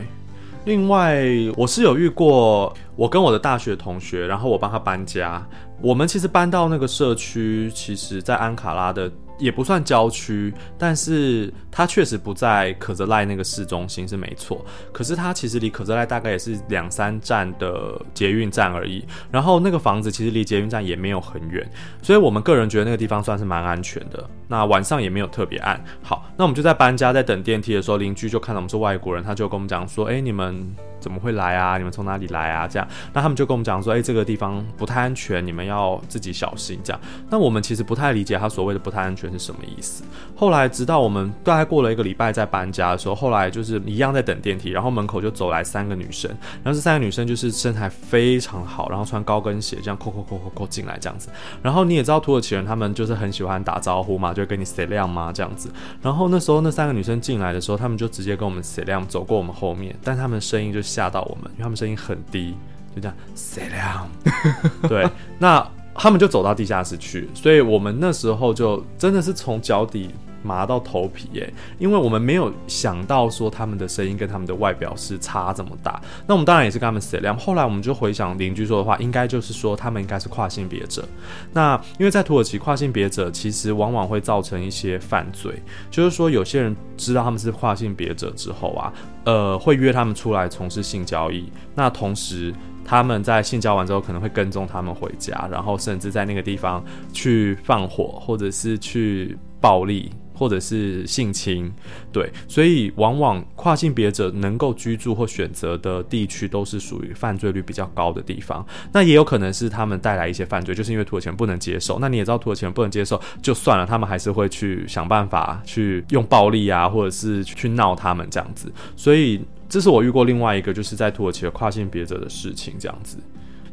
另外，我是有遇过，我跟我的大学同学，然后我帮他搬家。我们其实搬到那个社区，其实在安卡拉的。也不算郊区，但是它确实不在可泽赖那个市中心是没错。可是它其实离可泽赖大概也是两三站的捷运站而已。然后那个房子其实离捷运站也没有很远，所以我们个人觉得那个地方算是蛮安全的。那晚上也没有特别暗。好，那我们就在搬家，在等电梯的时候，邻居就看到我们是外国人，他就跟我们讲说：“哎，你们。”怎么会来啊？你们从哪里来啊？这样，那他们就跟我们讲说，哎，这个地方不太安全，你们要自己小心。这样，那我们其实不太理解他所谓的不太安全是什么意思。后来，直到我们大概过了一个礼拜在搬家的时候，后来就是一样在等电梯，然后门口就走来三个女生，然后这三个女生就是身材非常好，然后穿高跟鞋，这样扣扣扣扣扣进来这样子。然后你也知道土耳其人他们就是很喜欢打招呼嘛，就跟你 say 亮嘛这样子。然后那时候那三个女生进来的时候，他们就直接跟我们 say 亮走过我们后面，但他们的声音就吓到我们，因为他们声音很低，就这样 salam。(laughs) 对，那他们就走到地下室去，所以我们那时候就真的是从脚底。麻到头皮耶，因为我们没有想到说他们的声音跟他们的外表是差这么大。那我们当然也是跟他们 s。后来我们就回想邻居说的话，应该就是说他们应该是跨性别者。那因为在土耳其，跨性别者其实往往会造成一些犯罪，就是说有些人知道他们是跨性别者之后啊，呃，会约他们出来从事性交易。那同时他们在性交完之后，可能会跟踪他们回家，然后甚至在那个地方去放火，或者是去暴力。或者是性侵，对，所以往往跨性别者能够居住或选择的地区都是属于犯罪率比较高的地方。那也有可能是他们带来一些犯罪，就是因为土耳其人不能接受。那你也知道，土耳其人不能接受就算了，他们还是会去想办法去用暴力啊，或者是去闹他们这样子。所以这是我遇过另外一个就是在土耳其的跨性别者的事情这样子。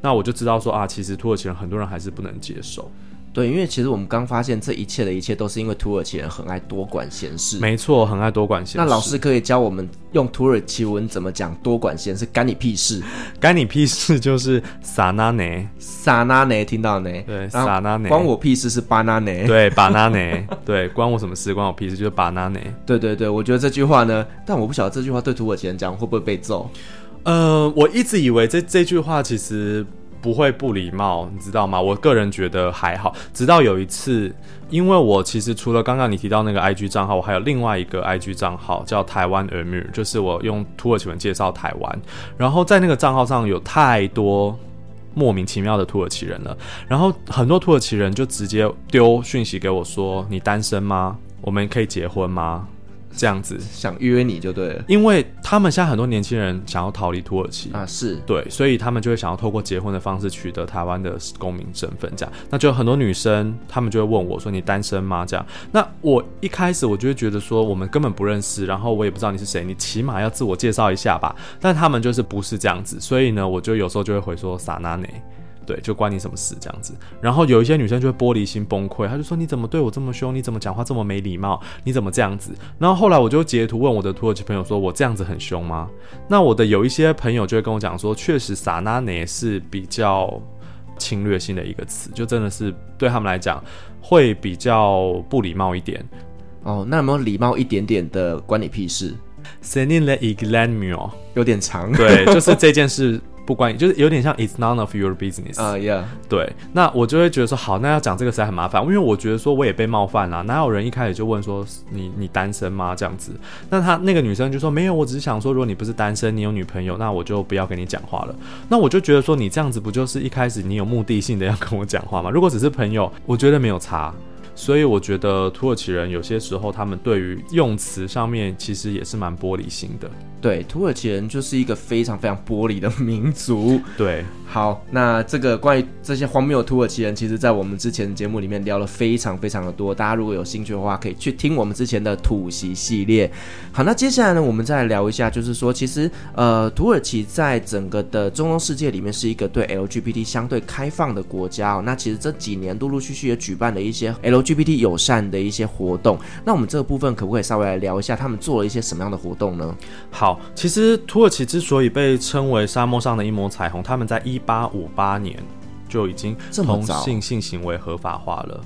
那我就知道说啊，其实土耳其人很多人还是不能接受。对，因为其实我们刚发现这一切的一切都是因为土耳其人很爱多管闲事。没错，很爱多管闲事。那老师可以教我们用土耳其文怎么讲多管闲事？干你屁事！(laughs) 干你屁事就是撒那内，撒那内听到呢？对，撒那内。关我屁事是巴那内。对，巴那内。对，关我什么事？关我屁事就是巴那内。对对对，我觉得这句话呢，但我不晓得这句话对土耳其人讲会不会被揍。呃，我一直以为这这句话其实。不会不礼貌，你知道吗？我个人觉得还好。直到有一次，因为我其实除了刚刚你提到那个 IG 账号，我还有另外一个 IG 账号叫台湾 Amir，就是我用土耳其文介绍台湾。然后在那个账号上有太多莫名其妙的土耳其人了，然后很多土耳其人就直接丢讯息给我说：“你单身吗？我们可以结婚吗？”这样子想约你就对了，因为他们现在很多年轻人想要逃离土耳其啊，是对，所以他们就会想要透过结婚的方式取得台湾的公民身份，这样，那就很多女生，他们就会问我说：“你单身吗？”这样，那我一开始我就会觉得说我们根本不认识，然后我也不知道你是谁，你起码要自我介绍一下吧。但他们就是不是这样子，所以呢，我就有时候就会回说“撒那内”。对，就关你什么事这样子。然后有一些女生就会玻璃心崩溃，她就说：“你怎么对我这么凶？你怎么讲话这么没礼貌？你怎么这样子？”然后后来我就截图问我的土耳其朋友说：“我这样子很凶吗？”那我的有一些朋友就会跟我讲说：“确实，撒那内是比较侵略性的一个词，就真的是对他们来讲会比较不礼貌一点。”哦，那有没有礼貌一点点的关你屁事？Senin le ilgilenmiyor，有点长。对，就是这件事不关你，就是有点像 It's none of your business。啊，Yeah。对，那我就会觉得说，好，那要讲这个实在很麻烦，因为我觉得说我也被冒犯了。哪有人一开始就问说你你单身吗？这样子，那他那个女生就说没有，我只是想说，如果你不是单身，你有女朋友，那我就不要跟你讲话了。那我就觉得说，你这样子不就是一开始你有目的性的要跟我讲话吗？如果只是朋友，我觉得没有差。所以我觉得土耳其人有些时候，他们对于用词上面其实也是蛮玻璃心的。对，土耳其人就是一个非常非常玻璃的民族。对，好，那这个关于这些荒谬土耳其人，其实在我们之前的节目里面聊了非常非常的多。大家如果有兴趣的话，可以去听我们之前的土习系列。好，那接下来呢，我们再来聊一下，就是说，其实呃，土耳其在整个的中东世界里面是一个对 LGBT 相对开放的国家哦。那其实这几年陆陆续续也举办了一些 LGBT 友善的一些活动。那我们这个部分可不可以稍微来聊一下，他们做了一些什么样的活动呢？好，其实土耳其之所以被称为沙漠上的一抹彩虹，他们在一八五八年就已经同性性行为合法化了。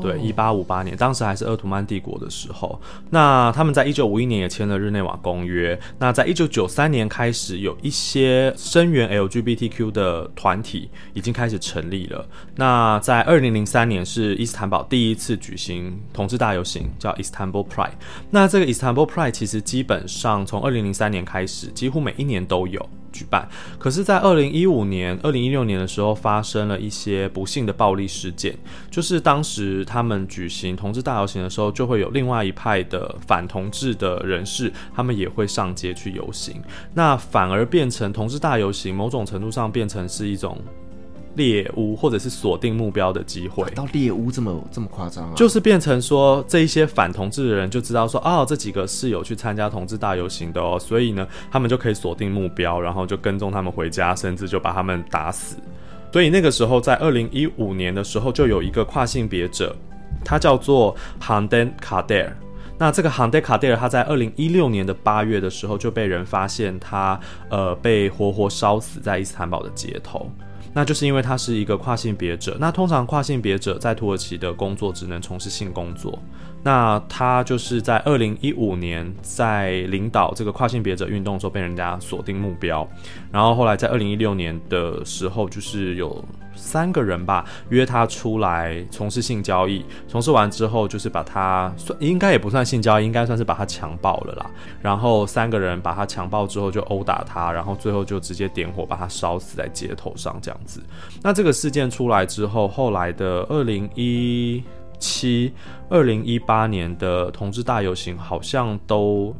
对，一八五八年，当时还是鄂图曼帝国的时候。那他们在一九五一年也签了日内瓦公约。那在一九九三年开始，有一些声援 LGBTQ 的团体已经开始成立了。那在二零零三年是伊斯坦堡第一次举行同志大游行，叫 Istanbul Pride。那这个 Istanbul Pride 其实基本上从二零零三年开始，几乎每一年都有。举办，可是，在二零一五年、二零一六年的时候，发生了一些不幸的暴力事件。就是当时他们举行同志大游行的时候，就会有另外一派的反同志的人士，他们也会上街去游行。那反而变成同志大游行，某种程度上变成是一种。猎巫或者是锁定目标的机会，到猎巫这么这么夸张啊？就是变成说，这一些反同志的人就知道说，哦，这几个是有去参加同志大游行的哦，所以呢，他们就可以锁定目标，然后就跟踪他们回家，甚至就把他们打死。所以那个时候，在二零一五年的时候，就有一个跨性别者，他叫做 Hande Kader。那这个 Hande Kader，他在二零一六年的八月的时候就被人发现他呃被活活烧死在伊斯坦堡的街头。那就是因为他是一个跨性别者。那通常跨性别者在土耳其的工作只能从事性工作。那他就是在二零一五年在领导这个跨性别者运动的时候被人家锁定目标，然后后来在二零一六年的时候就是有。三个人吧，约他出来从事性交易，从事完之后就是把他算应该也不算性交易，应该算是把他强暴了啦。然后三个人把他强暴之后就殴打他，然后最后就直接点火把他烧死在街头上这样子。那这个事件出来之后，后来的二零一七、二零一八年的同志大游行好像都。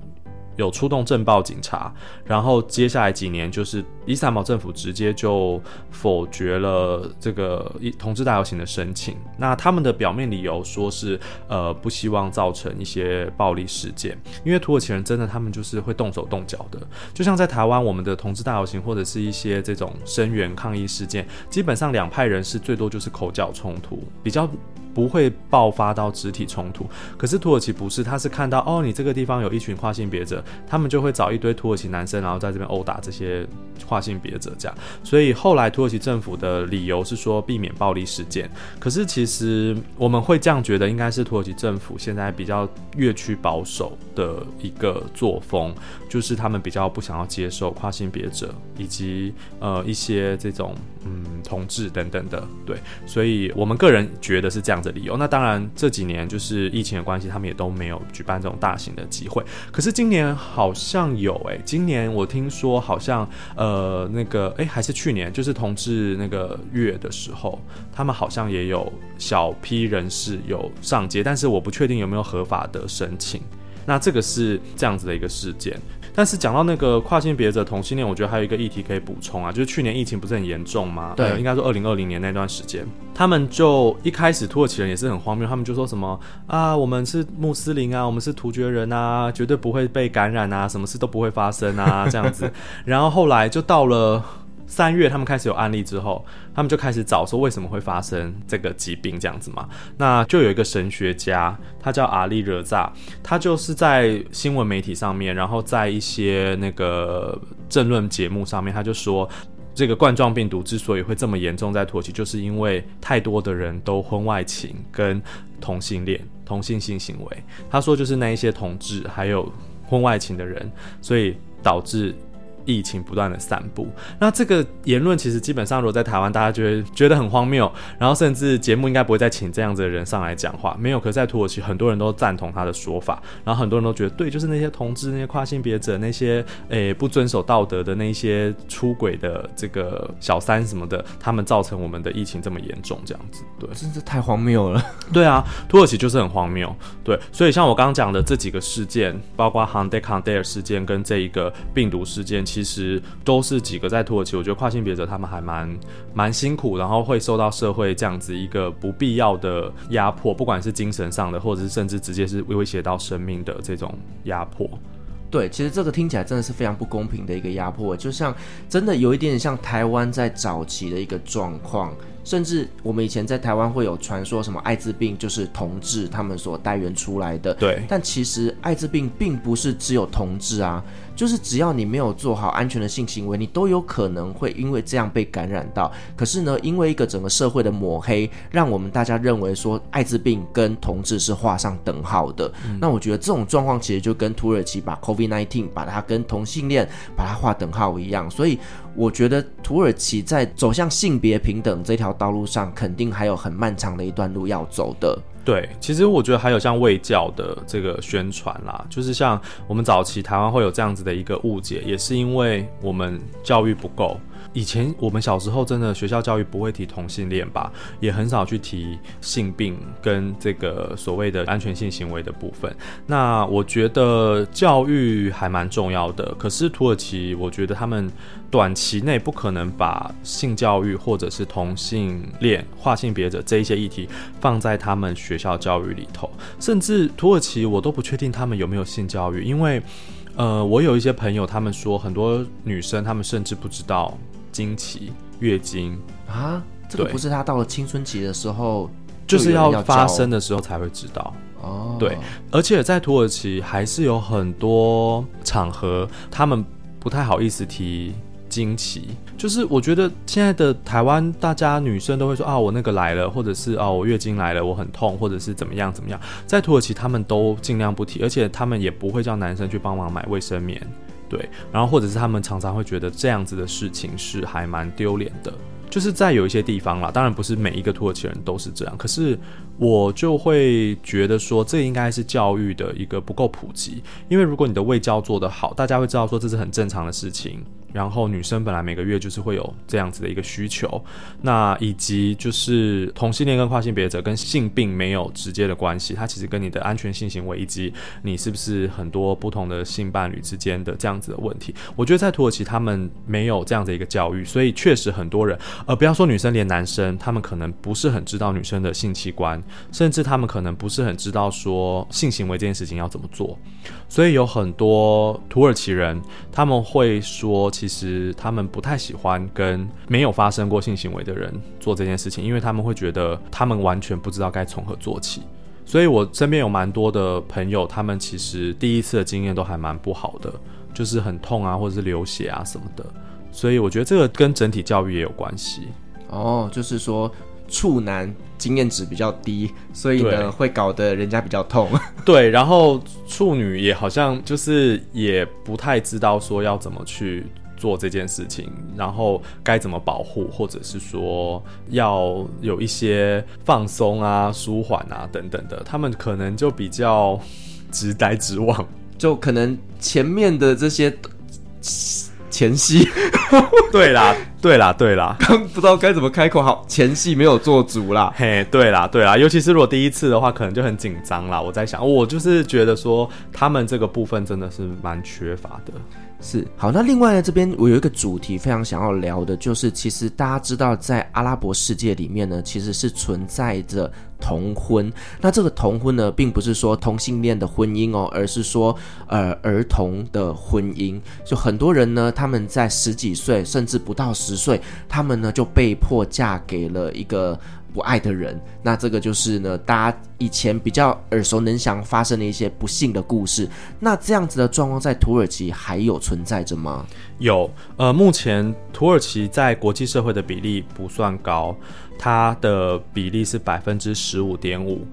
有出动镇暴警察，然后接下来几年就是伊斯坦堡政府直接就否决了这个同志大游行的申请。那他们的表面理由说是呃不希望造成一些暴力事件，因为土耳其人真的他们就是会动手动脚的，就像在台湾我们的同志大游行或者是一些这种声援抗议事件，基本上两派人士最多就是口角冲突，比较。不会爆发到肢体冲突，可是土耳其不是，他是看到哦，你这个地方有一群跨性别者，他们就会找一堆土耳其男生，然后在这边殴打这些跨性别者，这样。所以后来土耳其政府的理由是说避免暴力事件，可是其实我们会这样觉得，应该是土耳其政府现在比较越趋保守的一个作风，就是他们比较不想要接受跨性别者以及呃一些这种嗯同志等等的，对，所以我们个人觉得是这样的理由，那当然这几年就是疫情的关系，他们也都没有举办这种大型的集会。可是今年好像有诶、今年我听说好像呃那个诶、还是去年就是同志那个月的时候，他们好像也有小批人士有上街，但是我不确定有没有合法的申请。那这个是这样子的一个事件。但是讲到那个跨性别者同性恋，我觉得还有一个议题可以补充啊，就是去年疫情不是很严重吗？对，应该说二零二零年那段时间，他们就一开始土耳其人也是很荒谬，他们就说什么啊，我们是穆斯林啊，我们是突厥人啊，绝对不会被感染啊，什么事都不会发生啊，这样子。(laughs) 然后后来就到了三月他们开始有案例之后，他们就开始找说为什么会发生这个疾病这样子嘛？那就有一个神学家，他叫阿利惹扎，他就是在新闻媒体上面，然后在一些那个政论节目上面，他就说。这个冠状病毒之所以会这么严重，在土耳其，就是因为太多的人都婚外情跟同性恋、同性性行为。他说，就是那一些同志还有婚外情的人，所以导致。疫情不断的散布，那这个言论其实基本上，如果在台湾，大家就会觉得很荒谬，然后甚至节目应该不会再请这样子的人上来讲话。没有，可是在土耳其，很多人都赞同他的说法，然后很多人都觉得对，就是那些同志、那些跨性别者、那些诶不遵守道德的那些出轨的这个小三什么的，他们造成我们的疫情这么严重，这样子，对，真是太荒谬了。对啊，土耳其就是很荒谬。对，所以像我刚刚讲的这几个事件，包括 Hande Kandir 事件跟这一个病毒事件。其实都是几个在土耳其，我觉得跨性别者他们还蛮蛮辛苦，然后会受到社会这样子一个不必要的压迫，不管是精神上的，或者是甚至直接是威胁到生命的这种压迫。对，其实这个听起来真的是非常不公平的一个压迫，就像真的有一点点像台湾在早期的一个状况。甚至我们以前在台湾会有传说，什么艾滋病就是同志他们所带源出来的。对，但其实艾滋病并不是只有同志啊，就是只要你没有做好安全的性行为，你都有可能会因为这样被感染到。可是呢，因为一个整个社会的抹黑，让我们大家认为说艾滋病跟同志是画上等号的。嗯。那我觉得这种状况其实就跟土耳其把 COVID-19 把它跟同性恋把它画等号一样，所以。我觉得土耳其在走向性别平等这条道路上，肯定还有很漫长的一段路要走的。对，其实我觉得还有像卫教的这个宣传啦，就是像我们早期台湾会有这样子的一个误解，也是因为我们教育不够。以前我们小时候真的学校教育不会提同性恋吧，也很少去提性病跟这个所谓的安全性行为的部分。那我觉得教育还蛮重要的，可是土耳其我觉得他们短期内不可能把性教育或者是同性恋、跨性别者这一些议题放在他们学校教育里头，甚至土耳其我都不确定他们有没有性教育，因为呃，我有一些朋友他们说很多女生他们甚至不知道。经期、月经啊，这个不是他到了青春期的时候，就是要发生的时候才会知道哦。对，而且在土耳其还是有很多场合，他们不太好意思提经期。就是我觉得现在的台湾，大家女生都会说啊，我那个来了，或者是啊，我月经来了，我很痛，或者是怎么样怎么样。在土耳其，他们都尽量不提，而且他们也不会叫男生去帮忙买卫生棉。对，然后或者是他们常常会觉得这样子的事情是还蛮丢脸的，就是在有一些地方啦，当然不是每一个土耳其人都是这样，可是我就会觉得说，这应该是教育的一个不够普及，因为如果你的卫教做得好，大家会知道说这是很正常的事情。然后女生本来每个月就是会有这样子的一个需求，那以及就是同性恋跟跨性别者跟性病没有直接的关系，它其实跟你的安全性行为以及你是不是很多不同的性伴侣之间的这样子的问题，我觉得在土耳其他们没有这样的一个教育，所以确实很多人，呃，不要说女生，连男生他们可能不是很知道女生的性器官，甚至他们可能不是很知道说性行为这件事情要怎么做，所以有很多土耳其人他们会说。其实他们不太喜欢跟没有发生过性行为的人做这件事情，因为他们会觉得他们完全不知道该从何做起。所以我身边有蛮多的朋友，他们其实第一次的经验都还蛮不好的，就是很痛啊，或者是流血啊什么的。所以我觉得这个跟整体教育也有关系。哦，就是说。处男经验值比较低，所以呢会搞得人家比较痛。(laughs) 对，然后处女也好像就是也不太知道说要怎么去做这件事情，然后该怎么保护，或者是说要有一些放松啊、舒缓啊等等的，他们可能就比较直呆直望，就可能前面的这些。前戏，(laughs) 对啦，对啦，对啦，刚不知道该怎么开口。好，前戏没有做足啦，嘿，对啦，对啦，尤其是如果第一次的话，可能就很紧张啦。我在想，我就是觉得说，他们这个部分真的是蛮缺乏的。是，好，那另外呢，这边我有一个主题非常想要聊的，就是其实大家知道，在阿拉伯世界里面呢，其实是存在着同婚。那这个同婚呢，并不是说同性恋的婚姻哦，而是说呃儿童的婚姻。就很多人呢，他们在十几岁甚至不到十十岁，他们呢就被迫嫁给了一个不爱的人。那这个就是呢，大家以前比较耳熟能详发生的一些不幸的故事。那这样子的状况在土耳其还有存在着吗？有，呃，目前土耳其在国际社会的比例不算高，它的比例是百分之十五点五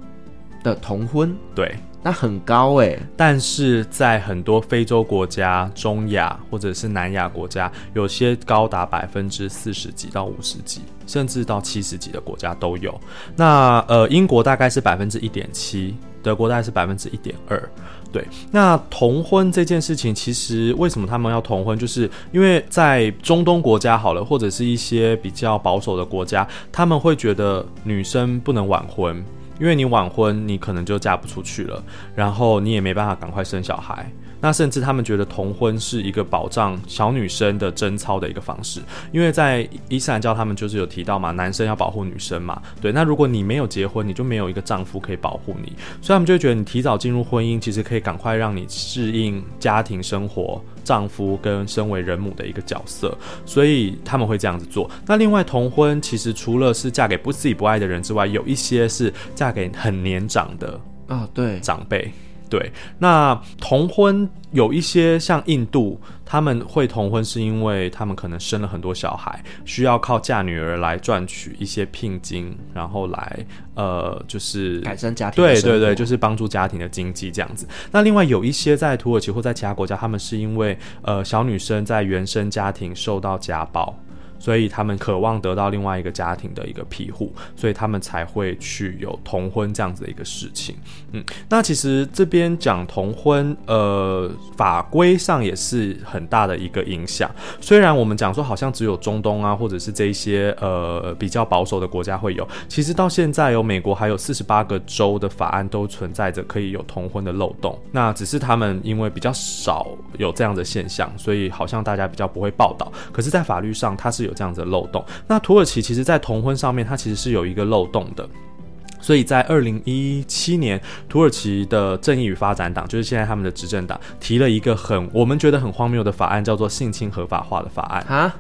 的同婚，对。那很高诶，但是在很多非洲国家、中亚或者是南亚国家，有些高达百分之四十几到五十几，甚至到七十几的国家都有。那呃，英国大概是百分之一点七，德国大概是百分之一点二。对，那同婚这件事情，其实为什么他们要同婚，就是因为在中东国家好了，或者是一些比较保守的国家，他们会觉得女生不能晚婚。因为你晚婚，你可能就嫁不出去了，然后你也没办法赶快生小孩。那甚至他们觉得同婚是一个保障小女生的贞操的一个方式，因为在伊斯兰教他们就是有提到嘛，男生要保护女生嘛。对，那如果你没有结婚，你就没有一个丈夫可以保护你，所以他们就会觉得你提早进入婚姻，其实可以赶快让你适应家庭生活。丈夫跟身为人母的一个角色，所以他们会这样子做。那另外同婚，其实除了是嫁给不自己不爱的人之外，有一些是嫁给很年长的啊，对长辈。对，那同婚有一些像印度，他们会同婚是因为他们可能生了很多小孩，需要靠嫁女儿来赚取一些聘金，然后来呃就是改善家庭。对对对，就是帮助家庭的经济这样子。那另外有一些在土耳其或在其他国家，他们是因为呃小女生在原生家庭受到家暴。所以他们渴望得到另外一个家庭的一个庇护，所以他们才会去有同婚这样子的一个事情。嗯，那其实这边讲同婚，呃，法规上也是很大的一个影响。虽然我们讲说好像只有中东啊，或者是这一些呃比较保守的国家会有，其实到现在有美国还有四十八个州的法案都存在着可以有同婚的漏洞。那只是他们因为比较少有这样的现象，所以好像大家比较不会报道。可是，在法律上它是有。这样子的漏洞，那土耳其其实，在同婚上面，它其实是有一个漏洞的。所以在二零一七年，土耳其的正义与发展党，就是现在他们的执政党，提了一个很我们觉得很荒谬的法案，叫做性侵合法化的法案啊。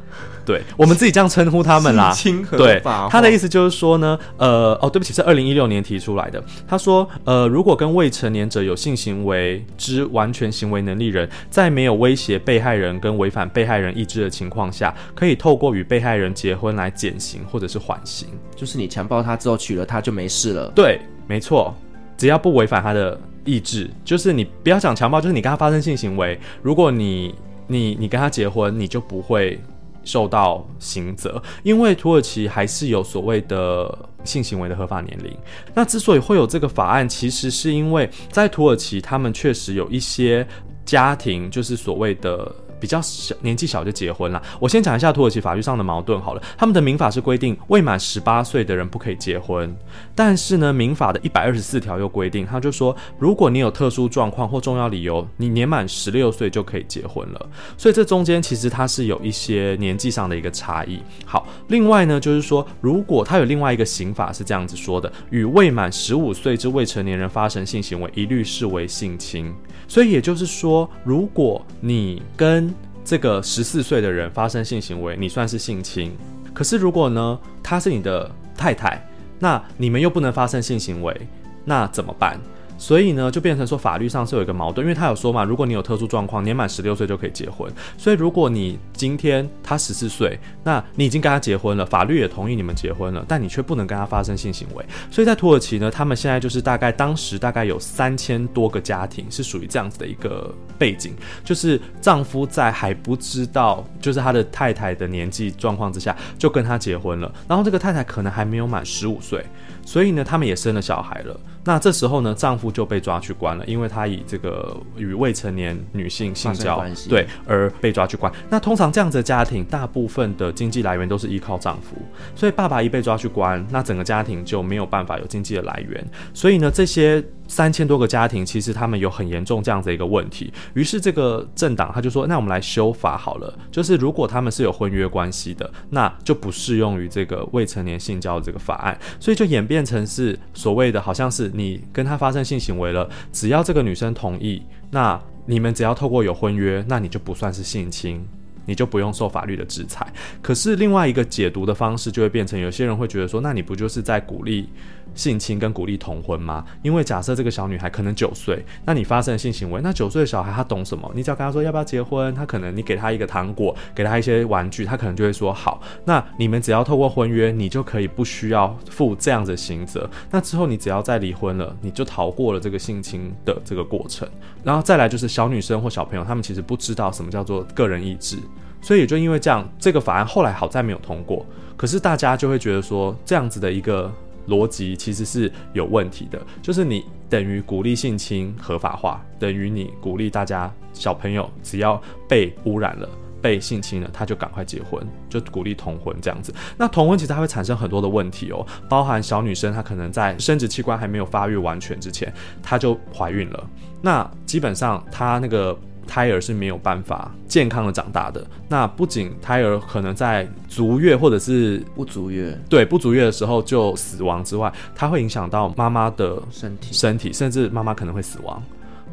对，我们自己这样称呼他们啦。性侵合法化。对，他的意思就是说呢，呃，哦，对不起，是二零一六年提出来的。他说，呃，如果跟未成年者有性行为之完全行为能力人，在没有威胁被害人跟违反被害人意志的情况下，可以透过与被害人结婚来减刑或者是缓刑。就是你强暴他之后娶了他就没事了。对，没错，只要不违反他的意志，就是你不要讲强暴，就是你跟他发生性行为，如果你你你跟他结婚，你就不会。受到刑责，因为土耳其还是有所谓的性行为的合法年龄。那之所以会有这个法案，其实是因为在土耳其，他们确实有一些家庭，就是所谓的。比较小年纪小就结婚了。我先讲一下土耳其法律上的矛盾好了。他们的民法是规定未满十八岁的人不可以结婚，但是呢，民法的一百二十四条又规定，他就说，如果你有特殊状况或重要理由，你年满十六岁就可以结婚了。所以这中间其实它是有一些年纪上的一个差异。好，另外呢，就是说，如果他有另外一个刑法是这样子说的，与未满十五岁之未成年人发生性行为，一律视为性侵。所以也就是说，如果你跟这个十四岁的人发生性行为，你算是性侵。可是如果呢，他是你的太太，那你们又不能发生性行为，那怎么办？所以呢，就变成说法律上是有一个矛盾，因为他有说嘛，如果你有特殊状况，年满十六岁就可以结婚。所以如果你今天他十四岁，那你已经跟他结婚了，法律也同意你们结婚了，但你却不能跟他发生性行为。所以在土耳其呢，他们现在就是大概当时大概有三千多个家庭是属于这样子的一个背景，就是丈夫在还不知道就是他的太太的年纪状况之下就跟他结婚了，然后这个太太可能还没有满十五岁。所以呢，他们也生了小孩了。那这时候呢，丈夫就被抓去关了，因为他以这个与未成年女性性交对而被抓去关。那通常这样子的家庭，大部分的经济来源都是依靠丈夫。所以爸爸一被抓去关，那整个家庭就没有办法有经济的来源。所以呢，这些三千多个家庭，其实他们有很严重这样子一个问题。于是这个政党他就说：“那我们来修法好了，就是如果他们是有婚约关系的，那就不适用于这个未成年性交的这个法案。”所以就演。变成是所谓的，好像是你跟他发生性行为了，只要这个女生同意，那你们只要透过有婚约，那你就不算是性侵。你就不用受法律的制裁。可是另外一个解读的方式就会变成，有些人会觉得说，那你不就是在鼓励性侵跟鼓励同婚吗？因为假设这个小女孩可能九岁，那你发生性行为，那九岁的小孩他懂什么？你只要跟他说要不要结婚，他可能你给他一个糖果，给他一些玩具，他可能就会说好。那你们只要透过婚约，你就可以不需要负这样的刑责。那之后你只要再离婚了，你就逃过了这个性侵的这个过程。然后再来就是小女生或小朋友，他们其实不知道什么叫做个人意志，所以也就因为这样，这个法案后来好在没有通过。可是大家就会觉得说，这样子的一个。逻辑其实是有问题的，就是你等于鼓励性侵合法化，等于你鼓励大家小朋友只要被污染了、被性侵了，他就赶快结婚，就鼓励同婚这样子。那同婚其实它会产生很多的问题哦，包含小女生她可能在生殖器官还没有发育完全之前，她就怀孕了，那基本上她那个。胎儿是没有办法健康的长大的。那不仅胎儿可能在足月或者是不足月，对不足月的时候就死亡之外，它会影响到妈妈的身体，身体甚至妈妈可能会死亡。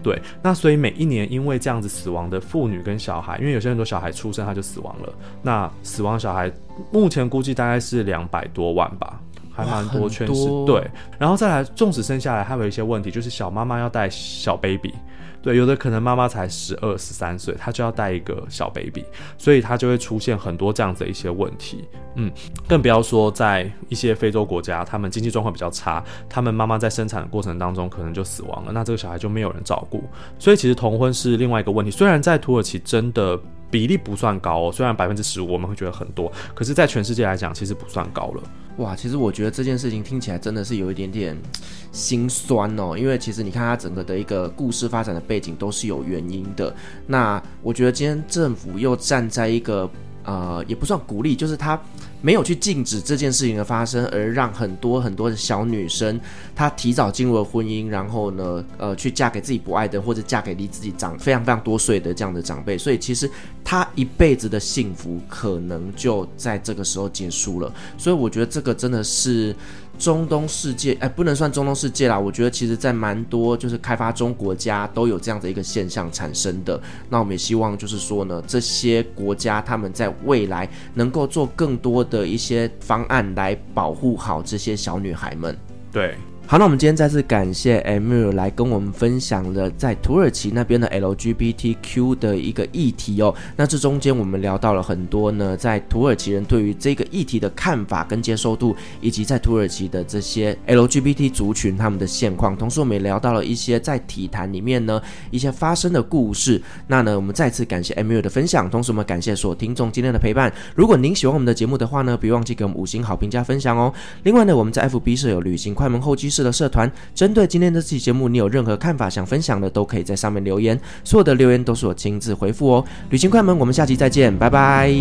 对，那所以每一年因为这样子死亡的妇女跟小孩，因为有些很多小孩出生他就死亡了，那死亡小孩目前估计大概是两百多万吧，还蛮多，全是对。然后再来，纵使生下来还有一些问题，就是小妈妈要带小 baby。对，有的可能妈妈才十二、十三岁，她就要带一个小 baby，所以她就会出现很多这样子的一些问题。嗯，更不要说在一些非洲国家，他们经济状况比较差，他们妈妈在生产的过程当中可能就死亡了，那这个小孩就没有人照顾。所以其实同婚是另外一个问题。虽然在土耳其真的比例不算高哦，虽然百分之十五我们会觉得很多，可是在全世界来讲，其实不算高了。哇，其实我觉得这件事情听起来真的是有一点点 (tsk) 心酸哦，因为其实你看它整个的一个故事发展的背景都是有原因的。那我觉得今天政府又站在一个呃，也不算鼓励，就是他。没有去禁止这件事情的发生，而让很多很多的小女生她提早进入了婚姻，然后呢，呃，去嫁给自己不爱的，或者嫁给离自己长非常非常多岁的这样的长辈，所以其实她一辈子的幸福可能就在这个时候结束了。所以我觉得这个真的是。中东世界，哎，不能算中东世界啦。我觉得其实，在蛮多就是开发中国家都有这样的一个现象产生的。那我们也希望，就是说呢，这些国家他们在未来能够做更多的一些方案来保护好这些小女孩们。对。好，那我们今天再次感谢 Emir 来跟我们分享了在土耳其那边的 LGBTQ 的一个议题哦。那这中间我们聊到了很多呢，在土耳其人对于这个议题的看法跟接受度，以及在土耳其的这些 LGBT 族群他们的现况。同时，我们也聊到了一些在体坛里面呢一些发生的故事。那呢，我们再次感谢 Emir 的分享，同时我们感谢所有听众今天的陪伴。如果您喜欢我们的节目的话呢，别忘记给我们五星好评加分享哦。另外呢，我们在 FB 设有旅行快门候机室的社团，针对今天这期节目，你有任何看法想分享的，都可以在上面留言，所有的留言都是我亲自回复哦。旅行快门，我们下期再见，拜拜，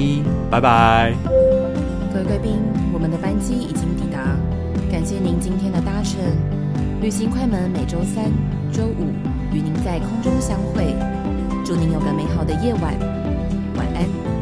拜拜。各位贵宾，我们的班机已经抵达，感谢您今天的搭乘。旅行快门每周三、周五与您在空中相会，祝您有个美好的夜晚，晚安。